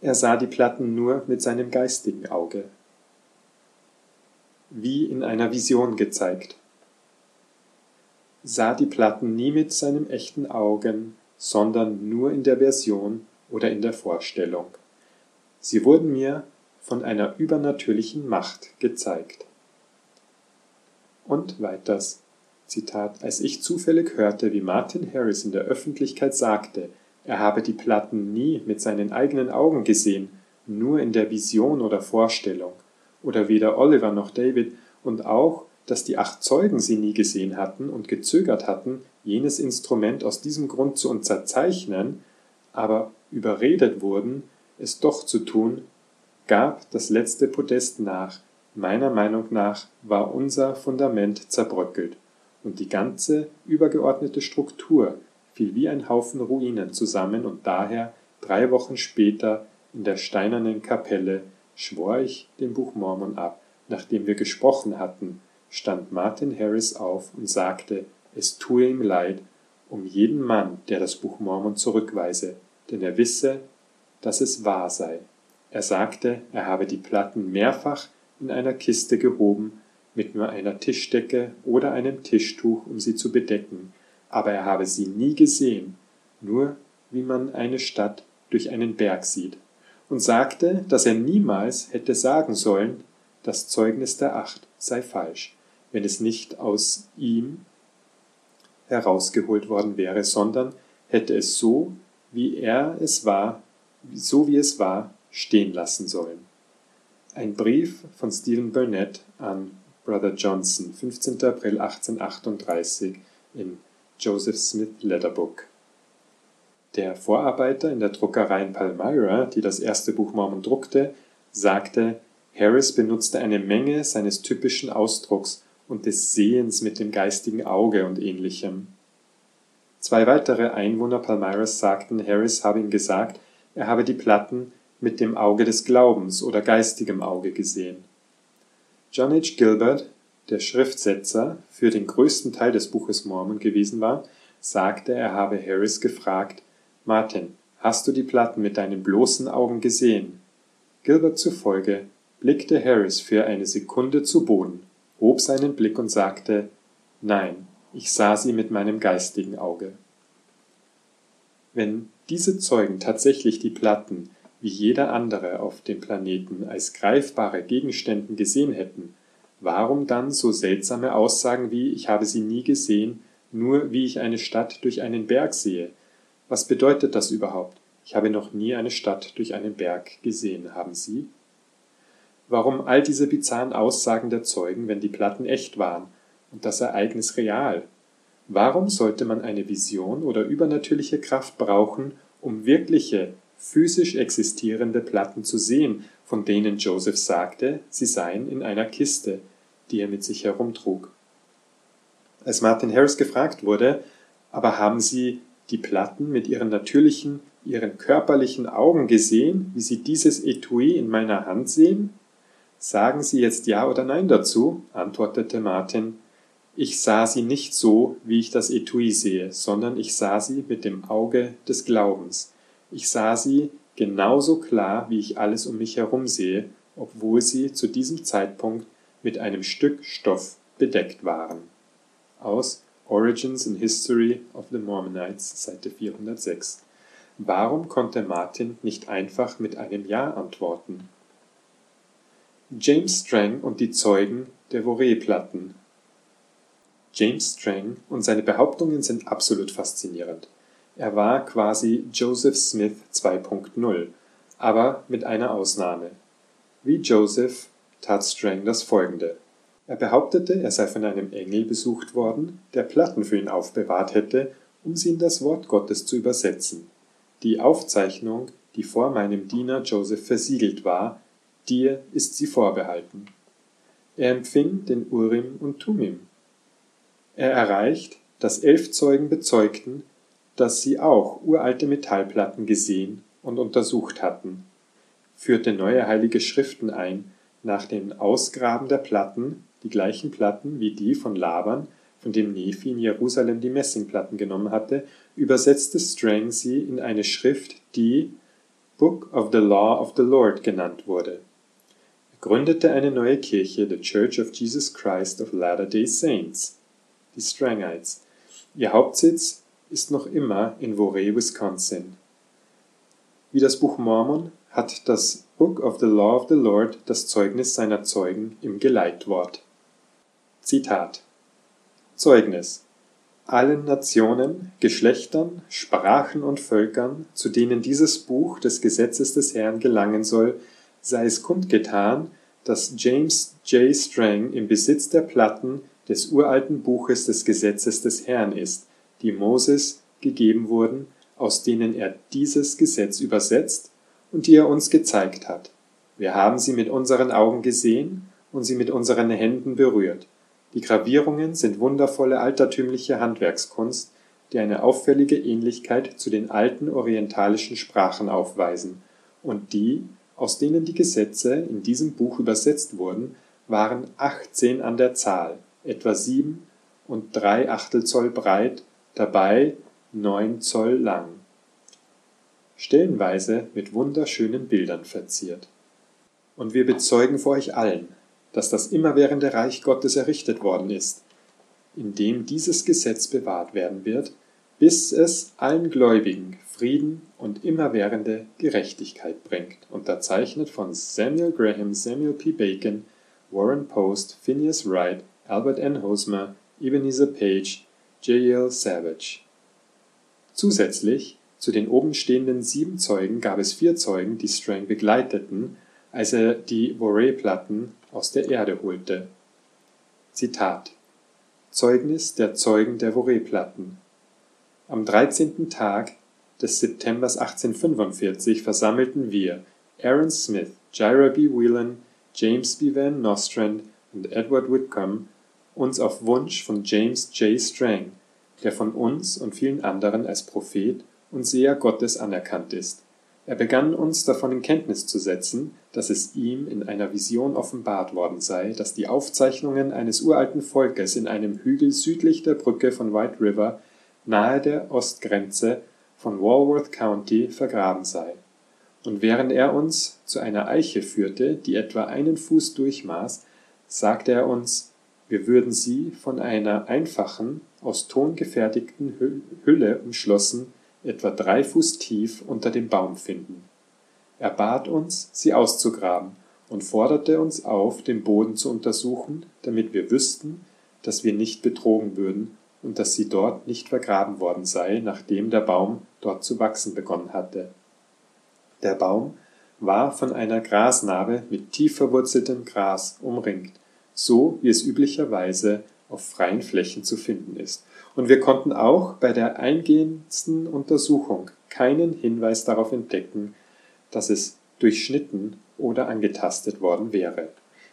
Er sah die Platten nur mit seinem geistigen Auge, wie in einer Vision gezeigt. Sah die Platten nie mit seinem echten Augen, sondern nur in der Version oder in der Vorstellung. Sie wurden mir von einer übernatürlichen Macht gezeigt. Und weiters. Zitat, als ich zufällig hörte, wie Martin Harris in der Öffentlichkeit sagte, er habe die Platten nie mit seinen eigenen Augen gesehen, nur in der Vision oder Vorstellung, oder weder Oliver noch David, und auch, dass die acht Zeugen sie nie gesehen hatten und gezögert hatten, jenes Instrument aus diesem Grund zu unterzeichnen, aber überredet wurden, es doch zu tun, gab das letzte Podest nach. Meiner Meinung nach war unser Fundament zerbröckelt und die ganze übergeordnete Struktur fiel wie ein Haufen Ruinen zusammen und daher drei Wochen später in der steinernen Kapelle schwor ich dem Buch Mormon ab, nachdem wir gesprochen hatten, stand Martin Harris auf und sagte, es tue ihm leid um jeden Mann, der das Buch Mormon zurückweise, denn er wisse, dass es wahr sei. Er sagte, er habe die Platten mehrfach in einer Kiste gehoben, mit nur einer Tischdecke oder einem Tischtuch, um sie zu bedecken, aber er habe sie nie gesehen, nur wie man eine Stadt durch einen Berg sieht, und sagte, dass er niemals hätte sagen sollen, das Zeugnis der Acht sei falsch, wenn es nicht aus ihm herausgeholt worden wäre, sondern hätte es so, wie er es war, so wie es war, stehen lassen sollen. Ein Brief von Stephen Burnett an Brother Johnson, 15. April 1838 in Joseph Smith Letterbook. Der Vorarbeiter in der Druckerei in Palmyra, die das erste Buch Mormon druckte, sagte, Harris benutzte eine Menge seines typischen Ausdrucks und des Sehens mit dem geistigen Auge und ähnlichem. Zwei weitere Einwohner Palmyras sagten, Harris habe ihm gesagt, er habe die Platten mit dem Auge des Glaubens oder geistigem Auge gesehen. John H. Gilbert, der Schriftsetzer für den größten Teil des Buches Mormon gewesen war, sagte, er habe Harris gefragt, Martin, hast du die Platten mit deinen bloßen Augen gesehen? Gilbert zufolge blickte Harris für eine Sekunde zu Boden, hob seinen Blick und sagte, Nein, ich sah sie mit meinem geistigen Auge. Wenn diese Zeugen tatsächlich die Platten wie jeder andere auf dem Planeten als greifbare Gegenstände gesehen hätten, warum dann so seltsame Aussagen wie ich habe sie nie gesehen, nur wie ich eine Stadt durch einen Berg sehe? Was bedeutet das überhaupt? Ich habe noch nie eine Stadt durch einen Berg gesehen, haben Sie? Warum all diese bizarren Aussagen der Zeugen, wenn die Platten echt waren und das Ereignis real? Warum sollte man eine Vision oder übernatürliche Kraft brauchen, um wirkliche, physisch existierende Platten zu sehen, von denen Joseph sagte, sie seien in einer Kiste, die er mit sich herumtrug. Als Martin Harris gefragt wurde, aber haben Sie die Platten mit Ihren natürlichen, Ihren körperlichen Augen gesehen, wie Sie dieses Etui in meiner Hand sehen? Sagen Sie jetzt Ja oder Nein dazu, antwortete Martin. Ich sah sie nicht so, wie ich das Etui sehe, sondern ich sah sie mit dem Auge des Glaubens. Ich sah sie genauso klar, wie ich alles um mich herum sehe, obwohl sie zu diesem Zeitpunkt mit einem Stück Stoff bedeckt waren. Aus Origins and History of the Mormonites, Seite 406. Warum konnte Martin nicht einfach mit einem Ja antworten? James Strang und die Zeugen der Voree-Platten. James Strang und seine Behauptungen sind absolut faszinierend. Er war quasi Joseph Smith 2.0, aber mit einer Ausnahme. Wie Joseph tat Strang das folgende. Er behauptete, er sei von einem Engel besucht worden, der Platten für ihn aufbewahrt hätte, um sie in das Wort Gottes zu übersetzen. Die Aufzeichnung, die vor meinem Diener Joseph versiegelt war, dir ist sie vorbehalten. Er empfing den Urim und Tumim. Er erreicht, dass elf Zeugen bezeugten, dass sie auch uralte Metallplatten gesehen und untersucht hatten, führte neue heilige Schriften ein, nach dem Ausgraben der Platten, die gleichen Platten wie die von Laban, von dem Nephi in Jerusalem die Messingplatten genommen hatte, übersetzte Strang sie in eine Schrift, die Book of the Law of the Lord genannt wurde. Er gründete eine neue Kirche, The Church of Jesus Christ of Latter-day Saints, die Strangites. Ihr Hauptsitz ist noch immer in Voree, Wisconsin. Wie das Buch Mormon hat das Book of the Law of the Lord das Zeugnis seiner Zeugen im Geleitwort. Zitat Zeugnis allen Nationen, Geschlechtern, Sprachen und Völkern, zu denen dieses Buch des Gesetzes des Herrn gelangen soll, sei es kundgetan, dass James J. Strang im Besitz der Platten des uralten Buches des Gesetzes des Herrn ist, die Moses gegeben wurden, aus denen er dieses Gesetz übersetzt und die er uns gezeigt hat. Wir haben sie mit unseren Augen gesehen und sie mit unseren Händen berührt. Die Gravierungen sind wundervolle altertümliche Handwerkskunst, die eine auffällige Ähnlichkeit zu den alten orientalischen Sprachen aufweisen, und die, aus denen die Gesetze in diesem Buch übersetzt wurden, waren 18 an der Zahl, etwa sieben und drei Achtel Zoll breit, dabei neun Zoll lang. Stellenweise mit wunderschönen Bildern verziert. Und wir bezeugen vor euch allen, dass das immerwährende Reich Gottes errichtet worden ist, in dem dieses Gesetz bewahrt werden wird, bis es allen Gläubigen Frieden und immerwährende Gerechtigkeit bringt, unterzeichnet von Samuel Graham, Samuel P. Bacon, Warren Post, Phineas Wright, Albert N. Hosmer, Ebenezer Page, J.L. Savage. Zusätzlich zu den obenstehenden sieben Zeugen gab es vier Zeugen, die Strang begleiteten, als er die Boré-Platten aus der Erde holte. Zitat Zeugnis der Zeugen der Voré-Platten Am 13. Tag des Septembers 1845 versammelten wir, Aaron Smith, Jira B. Whelan, James B. Van Nostrand und Edward Whitcomb, uns auf Wunsch von James J. Strang, der von uns und vielen anderen als Prophet und Seher Gottes anerkannt ist er begann uns davon in Kenntnis zu setzen, dass es ihm in einer Vision offenbart worden sei, dass die Aufzeichnungen eines uralten Volkes in einem Hügel südlich der Brücke von White River nahe der Ostgrenze von Walworth County vergraben sei. Und während er uns zu einer Eiche führte, die etwa einen Fuß durchmaß, sagte er uns, wir würden sie von einer einfachen, aus Ton gefertigten Hülle umschlossen etwa drei Fuß tief, unter dem Baum finden. Er bat uns, sie auszugraben und forderte uns auf, den Boden zu untersuchen, damit wir wüssten, dass wir nicht betrogen würden und dass sie dort nicht vergraben worden sei, nachdem der Baum dort zu wachsen begonnen hatte. Der Baum war von einer Grasnarbe mit tief verwurzeltem Gras umringt, so wie es üblicherweise auf freien Flächen zu finden ist und wir konnten auch bei der eingehendsten Untersuchung keinen Hinweis darauf entdecken, dass es durchschnitten oder angetastet worden wäre.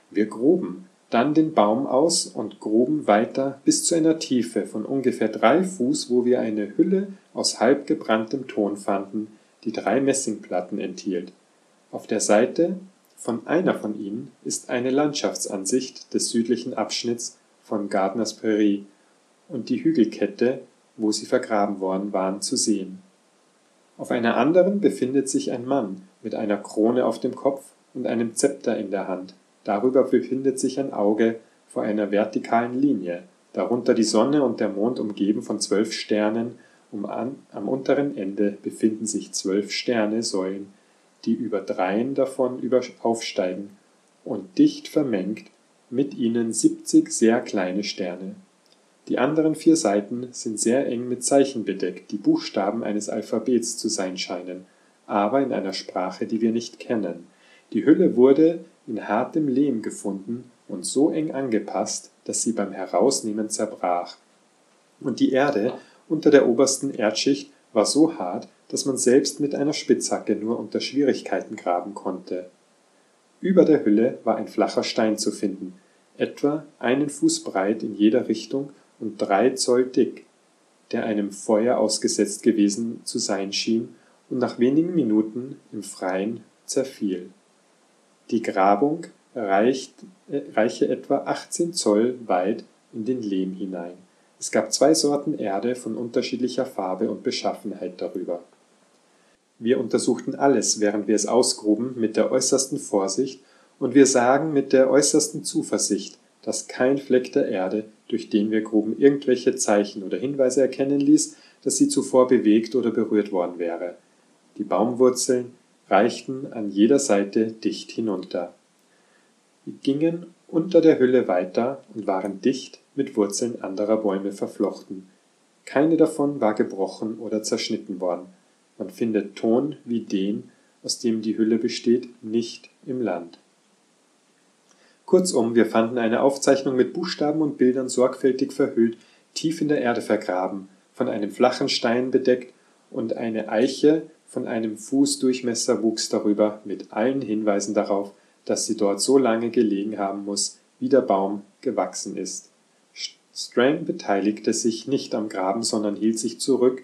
Wir gruben dann den Baum aus und gruben weiter bis zu einer Tiefe von ungefähr drei Fuß, wo wir eine Hülle aus halb gebranntem Ton fanden, die drei Messingplatten enthielt. Auf der Seite von einer von ihnen ist eine Landschaftsansicht des südlichen Abschnitts von Gardners Prairie und die Hügelkette, wo sie vergraben worden waren, zu sehen. Auf einer anderen befindet sich ein Mann mit einer Krone auf dem Kopf und einem Zepter in der Hand. Darüber befindet sich ein Auge vor einer vertikalen Linie, darunter die Sonne und der Mond umgeben von zwölf Sternen, um an, am unteren Ende befinden sich zwölf Sterne-Säulen, die über dreien davon aufsteigen, und dicht vermengt mit ihnen siebzig sehr kleine Sterne. Die anderen vier Seiten sind sehr eng mit Zeichen bedeckt, die Buchstaben eines Alphabets zu sein scheinen, aber in einer Sprache, die wir nicht kennen. Die Hülle wurde in hartem Lehm gefunden und so eng angepasst, dass sie beim Herausnehmen zerbrach. Und die Erde unter der obersten Erdschicht war so hart, dass man selbst mit einer Spitzhacke nur unter Schwierigkeiten graben konnte. Über der Hülle war ein flacher Stein zu finden, etwa einen Fuß breit in jeder Richtung und drei Zoll dick, der einem Feuer ausgesetzt gewesen zu sein schien und nach wenigen Minuten im Freien zerfiel. Die Grabung reicht, äh, reiche etwa 18 Zoll weit in den Lehm hinein. Es gab zwei Sorten Erde von unterschiedlicher Farbe und Beschaffenheit darüber. Wir untersuchten alles, während wir es ausgruben, mit der äußersten Vorsicht, und wir sagen mit der äußersten Zuversicht, dass kein Fleck der Erde, durch den wir gruben, irgendwelche Zeichen oder Hinweise erkennen ließ, dass sie zuvor bewegt oder berührt worden wäre. Die Baumwurzeln reichten an jeder Seite dicht hinunter. Wir gingen unter der Hülle weiter und waren dicht mit Wurzeln anderer Bäume verflochten. Keine davon war gebrochen oder zerschnitten worden. Man findet Ton wie den, aus dem die Hülle besteht, nicht im Land. Kurzum, wir fanden eine Aufzeichnung mit Buchstaben und Bildern sorgfältig verhüllt, tief in der Erde vergraben, von einem flachen Stein bedeckt, und eine Eiche von einem Fußdurchmesser wuchs darüber mit allen Hinweisen darauf, dass sie dort so lange gelegen haben muss, wie der Baum gewachsen ist. Strang beteiligte sich nicht am Graben, sondern hielt sich zurück,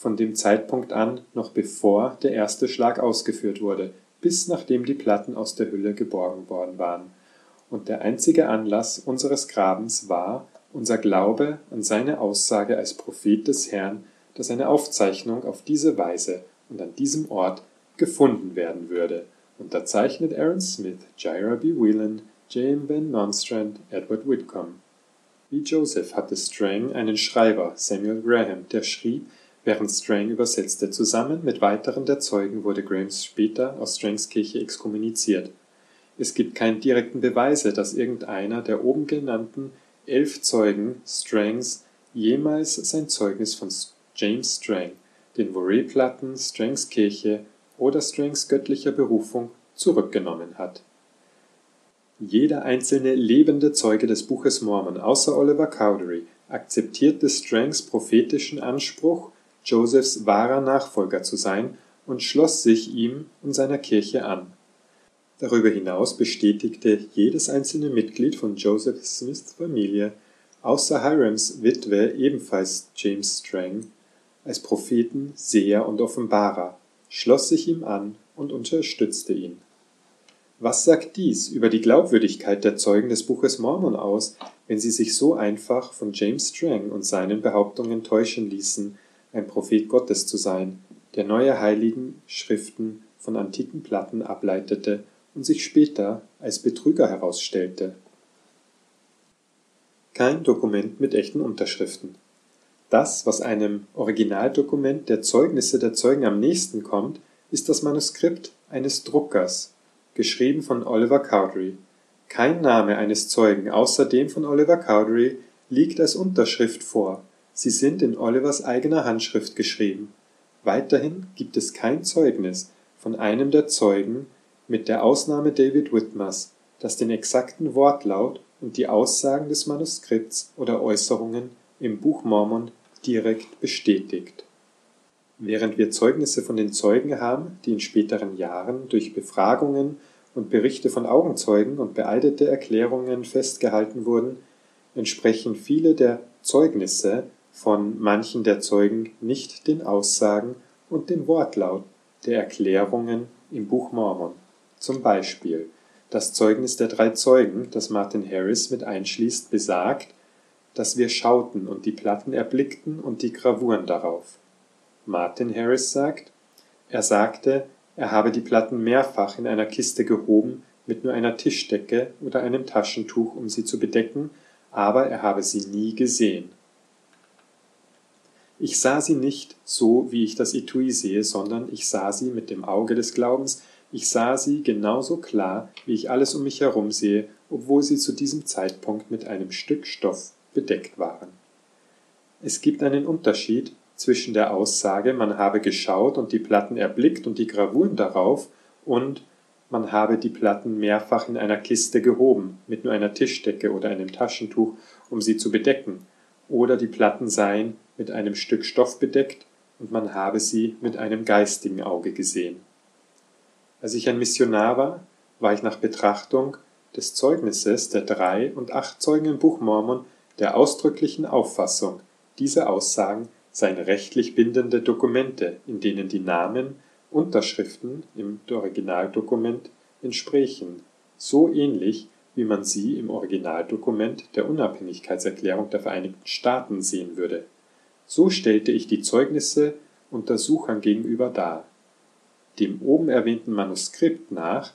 von dem Zeitpunkt an, noch bevor der erste Schlag ausgeführt wurde, bis nachdem die Platten aus der Hülle geborgen worden waren. Und der einzige Anlass unseres Grabens war unser Glaube an seine Aussage als Prophet des Herrn, dass eine Aufzeichnung auf diese Weise und an diesem Ort gefunden werden würde. Unterzeichnet Aaron Smith, Jaira B. Whelan, James Ben Nonstrand, Edward Whitcomb. Wie Joseph hatte Strang einen Schreiber, Samuel Graham, der schrieb, während Strang übersetzte. Zusammen mit weiteren der Zeugen wurde Graham später aus Strangs Kirche exkommuniziert. Es gibt keine direkten Beweise, dass irgendeiner der oben genannten elf Zeugen Strangs jemals sein Zeugnis von James Strang, den Vaury-Platten, Strangs Kirche oder Strangs göttlicher Berufung zurückgenommen hat. Jeder einzelne lebende Zeuge des Buches Mormon außer Oliver Cowdery akzeptierte Strangs prophetischen Anspruch, Josephs wahrer Nachfolger zu sein, und schloss sich ihm und seiner Kirche an. Darüber hinaus bestätigte jedes einzelne Mitglied von Joseph Smiths Familie, außer Hirams Witwe ebenfalls James Strang, als Propheten, Seher und Offenbarer, schloss sich ihm an und unterstützte ihn. Was sagt dies über die Glaubwürdigkeit der Zeugen des Buches Mormon aus, wenn sie sich so einfach von James Strang und seinen Behauptungen täuschen ließen, ein Prophet Gottes zu sein, der neue heiligen Schriften von antiken Platten ableitete und sich später als Betrüger herausstellte. Kein Dokument mit echten Unterschriften. Das, was einem Originaldokument der Zeugnisse der Zeugen am nächsten kommt, ist das Manuskript eines Druckers, geschrieben von Oliver Cowdery. Kein Name eines Zeugen außer dem von Oliver Cowdery liegt als Unterschrift vor, sie sind in Olivers eigener Handschrift geschrieben. Weiterhin gibt es kein Zeugnis von einem der Zeugen, mit der Ausnahme David Whitmers, das den exakten Wortlaut und die Aussagen des Manuskripts oder Äußerungen im Buch Mormon direkt bestätigt. Während wir Zeugnisse von den Zeugen haben, die in späteren Jahren durch Befragungen und Berichte von Augenzeugen und beeidete Erklärungen festgehalten wurden, entsprechen viele der Zeugnisse von manchen der Zeugen nicht den Aussagen und dem Wortlaut der Erklärungen im Buch Mormon zum Beispiel: Das Zeugnis der drei Zeugen, das Martin Harris mit einschließt, besagt, dass wir schauten und die Platten erblickten und die Gravuren darauf. Martin Harris sagt, er sagte, er habe die Platten mehrfach in einer Kiste gehoben mit nur einer Tischdecke oder einem Taschentuch, um sie zu bedecken, aber er habe sie nie gesehen. Ich sah sie nicht so, wie ich das Etui sehe, sondern ich sah sie mit dem Auge des Glaubens, ich sah sie genauso klar, wie ich alles um mich herum sehe, obwohl sie zu diesem Zeitpunkt mit einem Stück Stoff bedeckt waren. Es gibt einen Unterschied zwischen der Aussage, man habe geschaut und die Platten erblickt und die Gravuren darauf, und man habe die Platten mehrfach in einer Kiste gehoben, mit nur einer Tischdecke oder einem Taschentuch, um sie zu bedecken, oder die Platten seien mit einem Stück Stoff bedeckt und man habe sie mit einem geistigen Auge gesehen. Als ich ein Missionar war, war ich nach Betrachtung des Zeugnisses der drei und acht Zeugen im Buch Mormon der ausdrücklichen Auffassung, diese Aussagen seien rechtlich bindende Dokumente, in denen die Namen, Unterschriften im Originaldokument entsprächen, so ähnlich wie man sie im Originaldokument der Unabhängigkeitserklärung der Vereinigten Staaten sehen würde. So stellte ich die Zeugnisse Untersuchern gegenüber dar dem oben erwähnten Manuskript nach,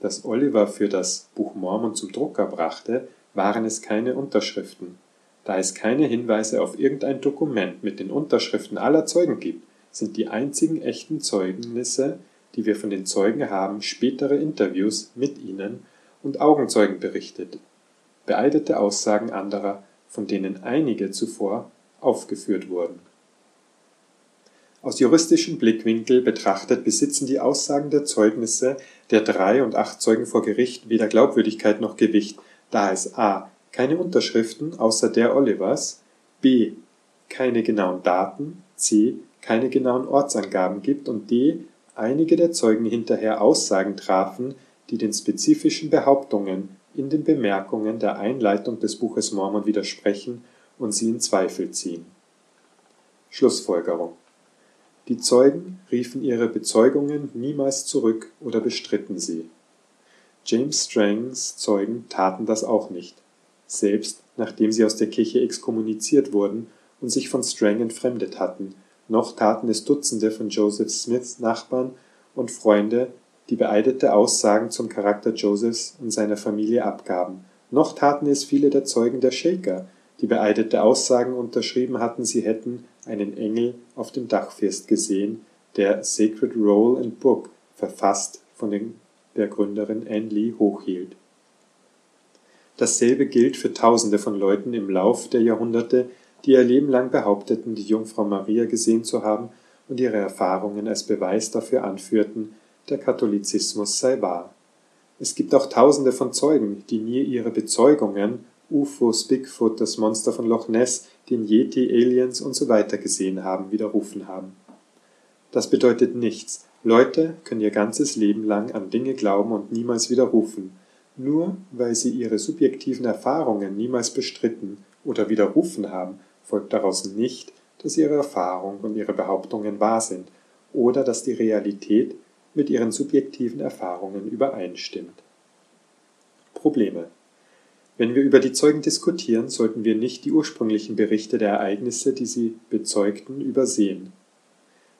das Oliver für das Buch Mormon zum Drucker brachte, waren es keine Unterschriften. Da es keine Hinweise auf irgendein Dokument mit den Unterschriften aller Zeugen gibt, sind die einzigen echten Zeugnisse, die wir von den Zeugen haben, spätere Interviews mit ihnen und Augenzeugen berichtet, beeidete Aussagen anderer, von denen einige zuvor aufgeführt wurden. Aus juristischem Blickwinkel betrachtet besitzen die Aussagen der Zeugnisse der drei und acht Zeugen vor Gericht weder Glaubwürdigkeit noch Gewicht, da es a. keine Unterschriften außer der Olivers, b. keine genauen Daten, c. keine genauen Ortsangaben gibt und d. einige der Zeugen hinterher Aussagen trafen, die den spezifischen Behauptungen in den Bemerkungen der Einleitung des Buches Mormon widersprechen und sie in Zweifel ziehen. Schlussfolgerung Die Zeugen riefen ihre Bezeugungen niemals zurück oder bestritten sie. James Strangs Zeugen taten das auch nicht, selbst nachdem sie aus der Kirche exkommuniziert wurden und sich von Strang entfremdet hatten, noch taten es Dutzende von Joseph Smiths Nachbarn und Freunde die beeidete Aussagen zum Charakter Josephs und seiner Familie abgaben, noch taten es viele der Zeugen der Shaker, die beeidete Aussagen unterschrieben hatten, sie hätten einen Engel auf dem Dachfirst gesehen, der Sacred Roll and Book, verfasst von der Gründerin Anne Lee, hochhielt. Dasselbe gilt für Tausende von Leuten im Lauf der Jahrhunderte, die ihr Leben lang behaupteten, die Jungfrau Maria gesehen zu haben und ihre Erfahrungen als Beweis dafür anführten, der Katholizismus sei wahr. Es gibt auch Tausende von Zeugen, die nie ihre Bezeugungen (UFOs, Bigfoot, das Monster von Loch Ness, den Yeti, Aliens usw. gesehen haben) widerrufen haben. Das bedeutet nichts, Leute können ihr ganzes Leben lang an Dinge glauben und niemals widerrufen. Nur weil sie ihre subjektiven Erfahrungen niemals bestritten oder widerrufen haben, folgt daraus nicht, dass ihre Erfahrung und ihre Behauptungen wahr sind oder dass die Realität mit ihren subjektiven Erfahrungen übereinstimmt. Probleme Wenn wir über die Zeugen diskutieren, sollten wir nicht die ursprünglichen Berichte der Ereignisse, die sie bezeugten, übersehen.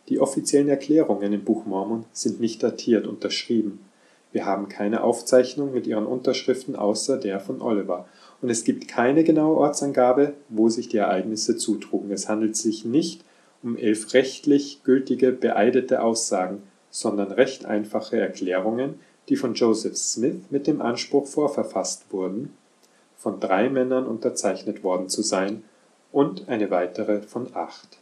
Die offiziellen Erklärungen im Buch Mormon sind nicht datiert unterschrieben. Wir haben keine Aufzeichnung mit ihren Unterschriften außer der von Oliver, und es gibt keine genaue Ortsangabe, wo sich die Ereignisse zutrugen. Es handelt sich nicht um elf rechtlich gültige beeidete Aussagen, sondern recht einfache Erklärungen, die von Joseph Smith mit dem Anspruch vorverfasst wurden, von drei Männern unterzeichnet worden zu sein, und eine weitere von acht.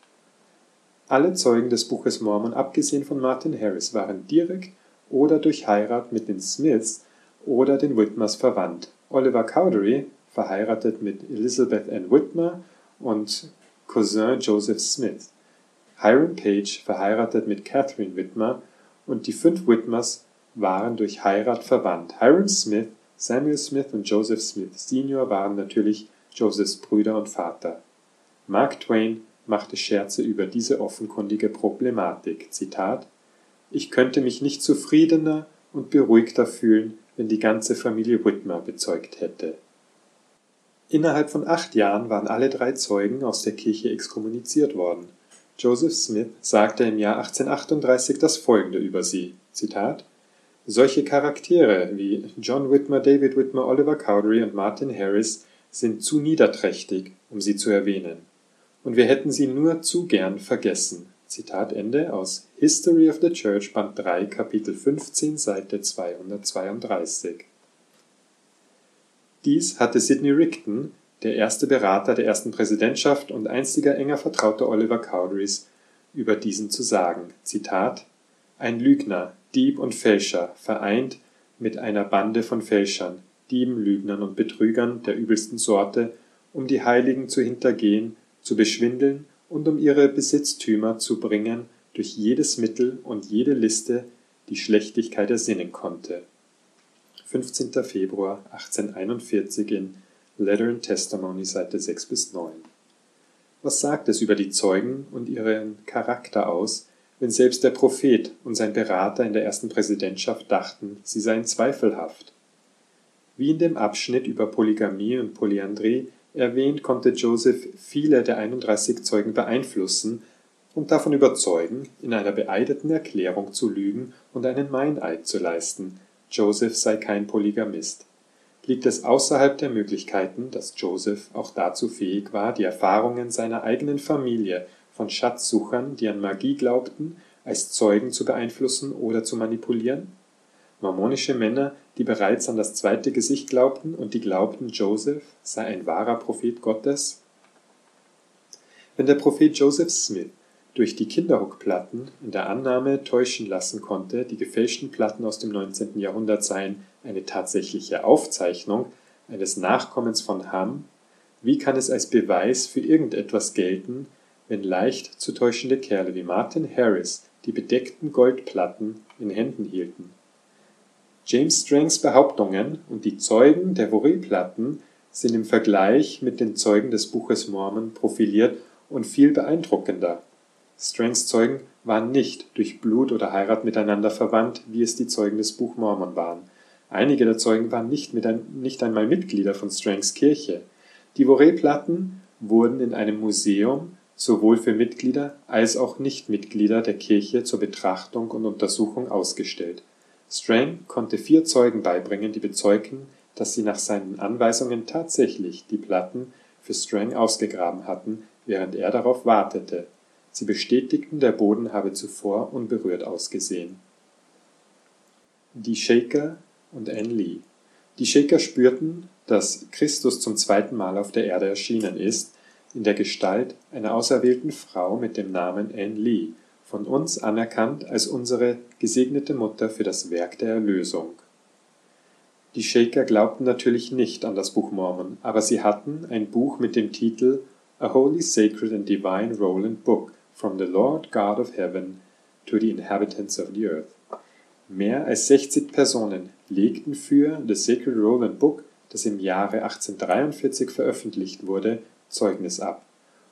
Alle Zeugen des Buches Mormon abgesehen von Martin Harris waren direkt oder durch Heirat mit den Smiths oder den Whitmers verwandt. Oliver Cowdery, verheiratet mit Elizabeth Ann Whitmer und Cousin Joseph Smith. Hiram Page, verheiratet mit Catherine Whitmer und die fünf Whitmers waren durch Heirat verwandt. Hiram Smith, Samuel Smith und Joseph Smith Sr. waren natürlich Josephs Brüder und Vater. Mark Twain machte Scherze über diese offenkundige Problematik. Zitat Ich könnte mich nicht zufriedener und beruhigter fühlen, wenn die ganze Familie Whitmer bezeugt hätte. Innerhalb von acht Jahren waren alle drei Zeugen aus der Kirche exkommuniziert worden. Joseph Smith sagte im Jahr 1838 das folgende über sie: Zitat, Solche Charaktere wie John Whitmer, David Whitmer, Oliver Cowdery und Martin Harris sind zu niederträchtig, um sie zu erwähnen, und wir hätten sie nur zu gern vergessen. Zitat Ende aus History of the Church, Band 3, Kapitel 15, Seite 232. Dies hatte Sidney Rigdon der erste Berater der ersten Präsidentschaft und einstiger enger Vertrauter Oliver Cowderys, über diesen zu sagen: Zitat, Ein Lügner, Dieb und Fälscher, vereint mit einer Bande von Fälschern, Dieben, Lügnern und Betrügern der übelsten Sorte, um die Heiligen zu hintergehen, zu beschwindeln und um ihre Besitztümer zu bringen durch jedes Mittel und jede Liste, die Schlechtigkeit ersinnen konnte. 15. Februar 1841 in Letter and Testimony, Seite 6 bis 9. Was sagt es über die Zeugen und ihren Charakter aus, wenn selbst der Prophet und sein Berater in der ersten Präsidentschaft dachten, sie seien zweifelhaft? Wie in dem Abschnitt über Polygamie und Polyandrie erwähnt, konnte Joseph viele der 31 Zeugen beeinflussen und davon überzeugen, in einer beeideten Erklärung zu lügen und einen Meineid zu leisten, Joseph sei kein Polygamist liegt es außerhalb der Möglichkeiten, dass Joseph auch dazu fähig war, die Erfahrungen seiner eigenen Familie von Schatzsuchern, die an Magie glaubten, als Zeugen zu beeinflussen oder zu manipulieren? mormonische Männer, die bereits an das zweite Gesicht glaubten und die glaubten, Joseph sei ein wahrer Prophet Gottes? Wenn der Prophet Joseph Smith durch die Kinderhook-Platten in der Annahme täuschen lassen konnte, die gefälschten Platten aus dem 19. Jahrhundert seien eine tatsächliche Aufzeichnung eines Nachkommens von Ham, wie kann es als Beweis für irgendetwas gelten, wenn leicht zu täuschende Kerle wie Martin Harris die bedeckten Goldplatten in Händen hielten? James Strangs Behauptungen und die Zeugen der Vaury-Platten sind im Vergleich mit den Zeugen des Buches Mormon profiliert und viel beeindruckender. Strangs Zeugen waren nicht durch Blut oder Heirat miteinander verwandt, wie es die Zeugen des Buch Mormon waren. Einige der Zeugen waren nicht, ein, nicht einmal Mitglieder von Strangs Kirche. Die Vaury-Platten wurden in einem Museum sowohl für Mitglieder als auch Nichtmitglieder der Kirche zur Betrachtung und Untersuchung ausgestellt. Strang konnte vier Zeugen beibringen, die bezeugten, dass sie nach seinen Anweisungen tatsächlich die Platten für Strang ausgegraben hatten, während er darauf wartete. Sie bestätigten, der Boden habe zuvor unberührt ausgesehen. Die Shaker und Anne Lee. Die Shaker spürten, dass Christus zum zweiten Mal auf der Erde erschienen ist, in der Gestalt einer auserwählten Frau mit dem Namen Anne Lee, von uns anerkannt als unsere gesegnete Mutter für das Werk der Erlösung. Die Shaker glaubten natürlich nicht an das Buch Mormon, aber sie hatten ein Buch mit dem Titel A Holy, Sacred and Divine Roll and Book from the Lord God of Heaven to the Inhabitants of the Earth. Mehr als 60 Personen legten für The Sacred Roll and Book, das im Jahre 1843 veröffentlicht wurde, Zeugnis ab.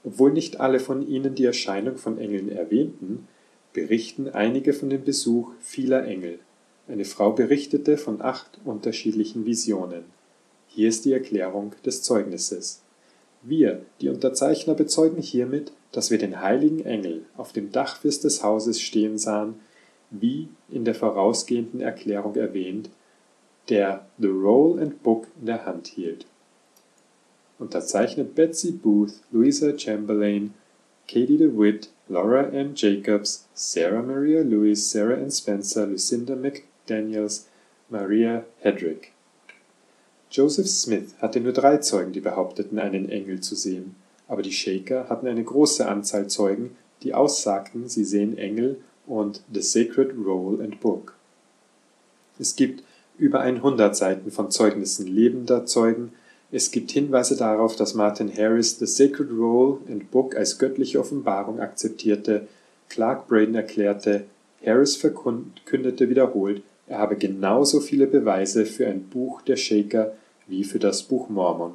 Obwohl nicht alle von ihnen die Erscheinung von Engeln erwähnten, berichten einige von dem Besuch vieler Engel. Eine Frau berichtete von acht unterschiedlichen Visionen. Hier ist die Erklärung des Zeugnisses. Wir, die Unterzeichner, bezeugen hiermit, dass wir den heiligen Engel auf dem Dachfirst des Hauses stehen sahen, wie in der vorausgehenden Erklärung erwähnt, der The Roll and Book in der Hand hielt unterzeichnet Betsy Booth, Louisa Chamberlain, Katie DeWitt, Laura M. Jacobs, Sarah Maria Lewis, Sarah Ann Spencer, Lucinda McDaniels, Maria Hedrick. Joseph Smith hatte nur drei Zeugen, die behaupteten, einen Engel zu sehen, aber die Shaker hatten eine große Anzahl Zeugen, die aussagten, sie sehen Engel und The Sacred Roll and Book. Es gibt über 100 Seiten von Zeugnissen lebender Zeugen, es gibt Hinweise darauf, dass Martin Harris The Sacred Roll and Book als göttliche Offenbarung akzeptierte. Clark Braden erklärte, Harris verkündete wiederholt, er habe genauso viele Beweise für ein Buch der Shaker wie für das Buch Mormon.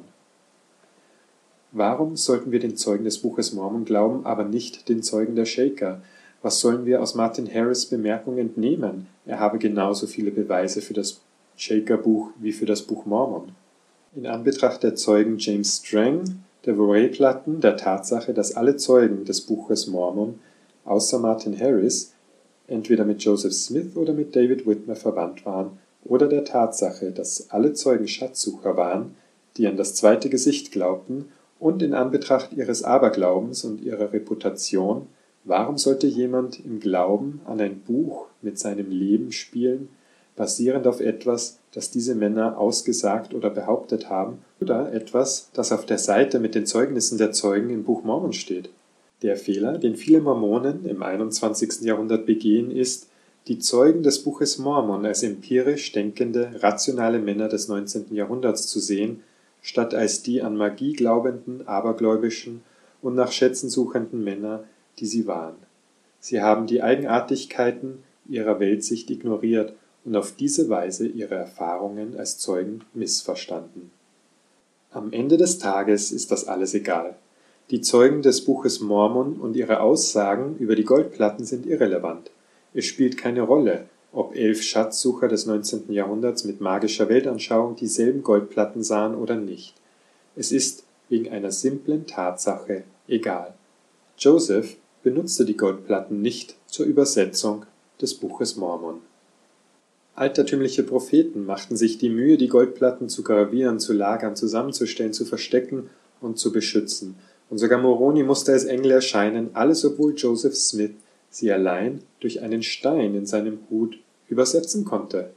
Warum sollten wir den Zeugen des Buches Mormon glauben, aber nicht den Zeugen der Shaker? Was sollen wir aus Martin Harris Bemerkung entnehmen? Er habe genauso viele Beweise für das Shaker-Buch wie für das Buch Mormon. In Anbetracht der Zeugen James Strang, der Vauray-Platten, der Tatsache, dass alle Zeugen des Buches Mormon außer Martin Harris entweder mit Joseph Smith oder mit David Whitmer verwandt waren, oder der Tatsache, dass alle Zeugen Schatzsucher waren, die an das zweite Gesicht glaubten, und in Anbetracht ihres Aberglaubens und ihrer Reputation, warum sollte jemand im Glauben an ein Buch mit seinem Leben spielen, basierend auf etwas, das diese Männer ausgesagt oder behauptet haben, oder etwas, das auf der Seite mit den Zeugnissen der Zeugen im Buch Mormon steht. Der Fehler, den viele Mormonen im 21. Jahrhundert begehen, ist, die Zeugen des Buches Mormon als empirisch denkende, rationale Männer des 19. Jahrhunderts zu sehen, statt als die an Magie glaubenden, abergläubischen und nach Schätzen suchenden Männer, die sie waren. Sie haben die Eigenartigkeiten ihrer Weltsicht ignoriert und auf diese Weise ihre Erfahrungen als Zeugen missverstanden. Am Ende des Tages ist das alles egal. Die Zeugen des Buches Mormon und ihre Aussagen über die Goldplatten sind irrelevant. Es spielt keine Rolle, ob elf Schatzsucher des 19. Jahrhunderts mit magischer Weltanschauung dieselben Goldplatten sahen oder nicht. Es ist wegen einer simplen Tatsache egal. Joseph benutzte die Goldplatten nicht zur Übersetzung des Buches Mormon. Altertümliche Propheten machten sich die Mühe, die Goldplatten zu gravieren, zu lagern, zusammenzustellen, zu verstecken und zu beschützen. Und sogar Moroni musste als Engel erscheinen, alles obwohl Joseph Smith sie allein durch einen Stein in seinem Hut übersetzen konnte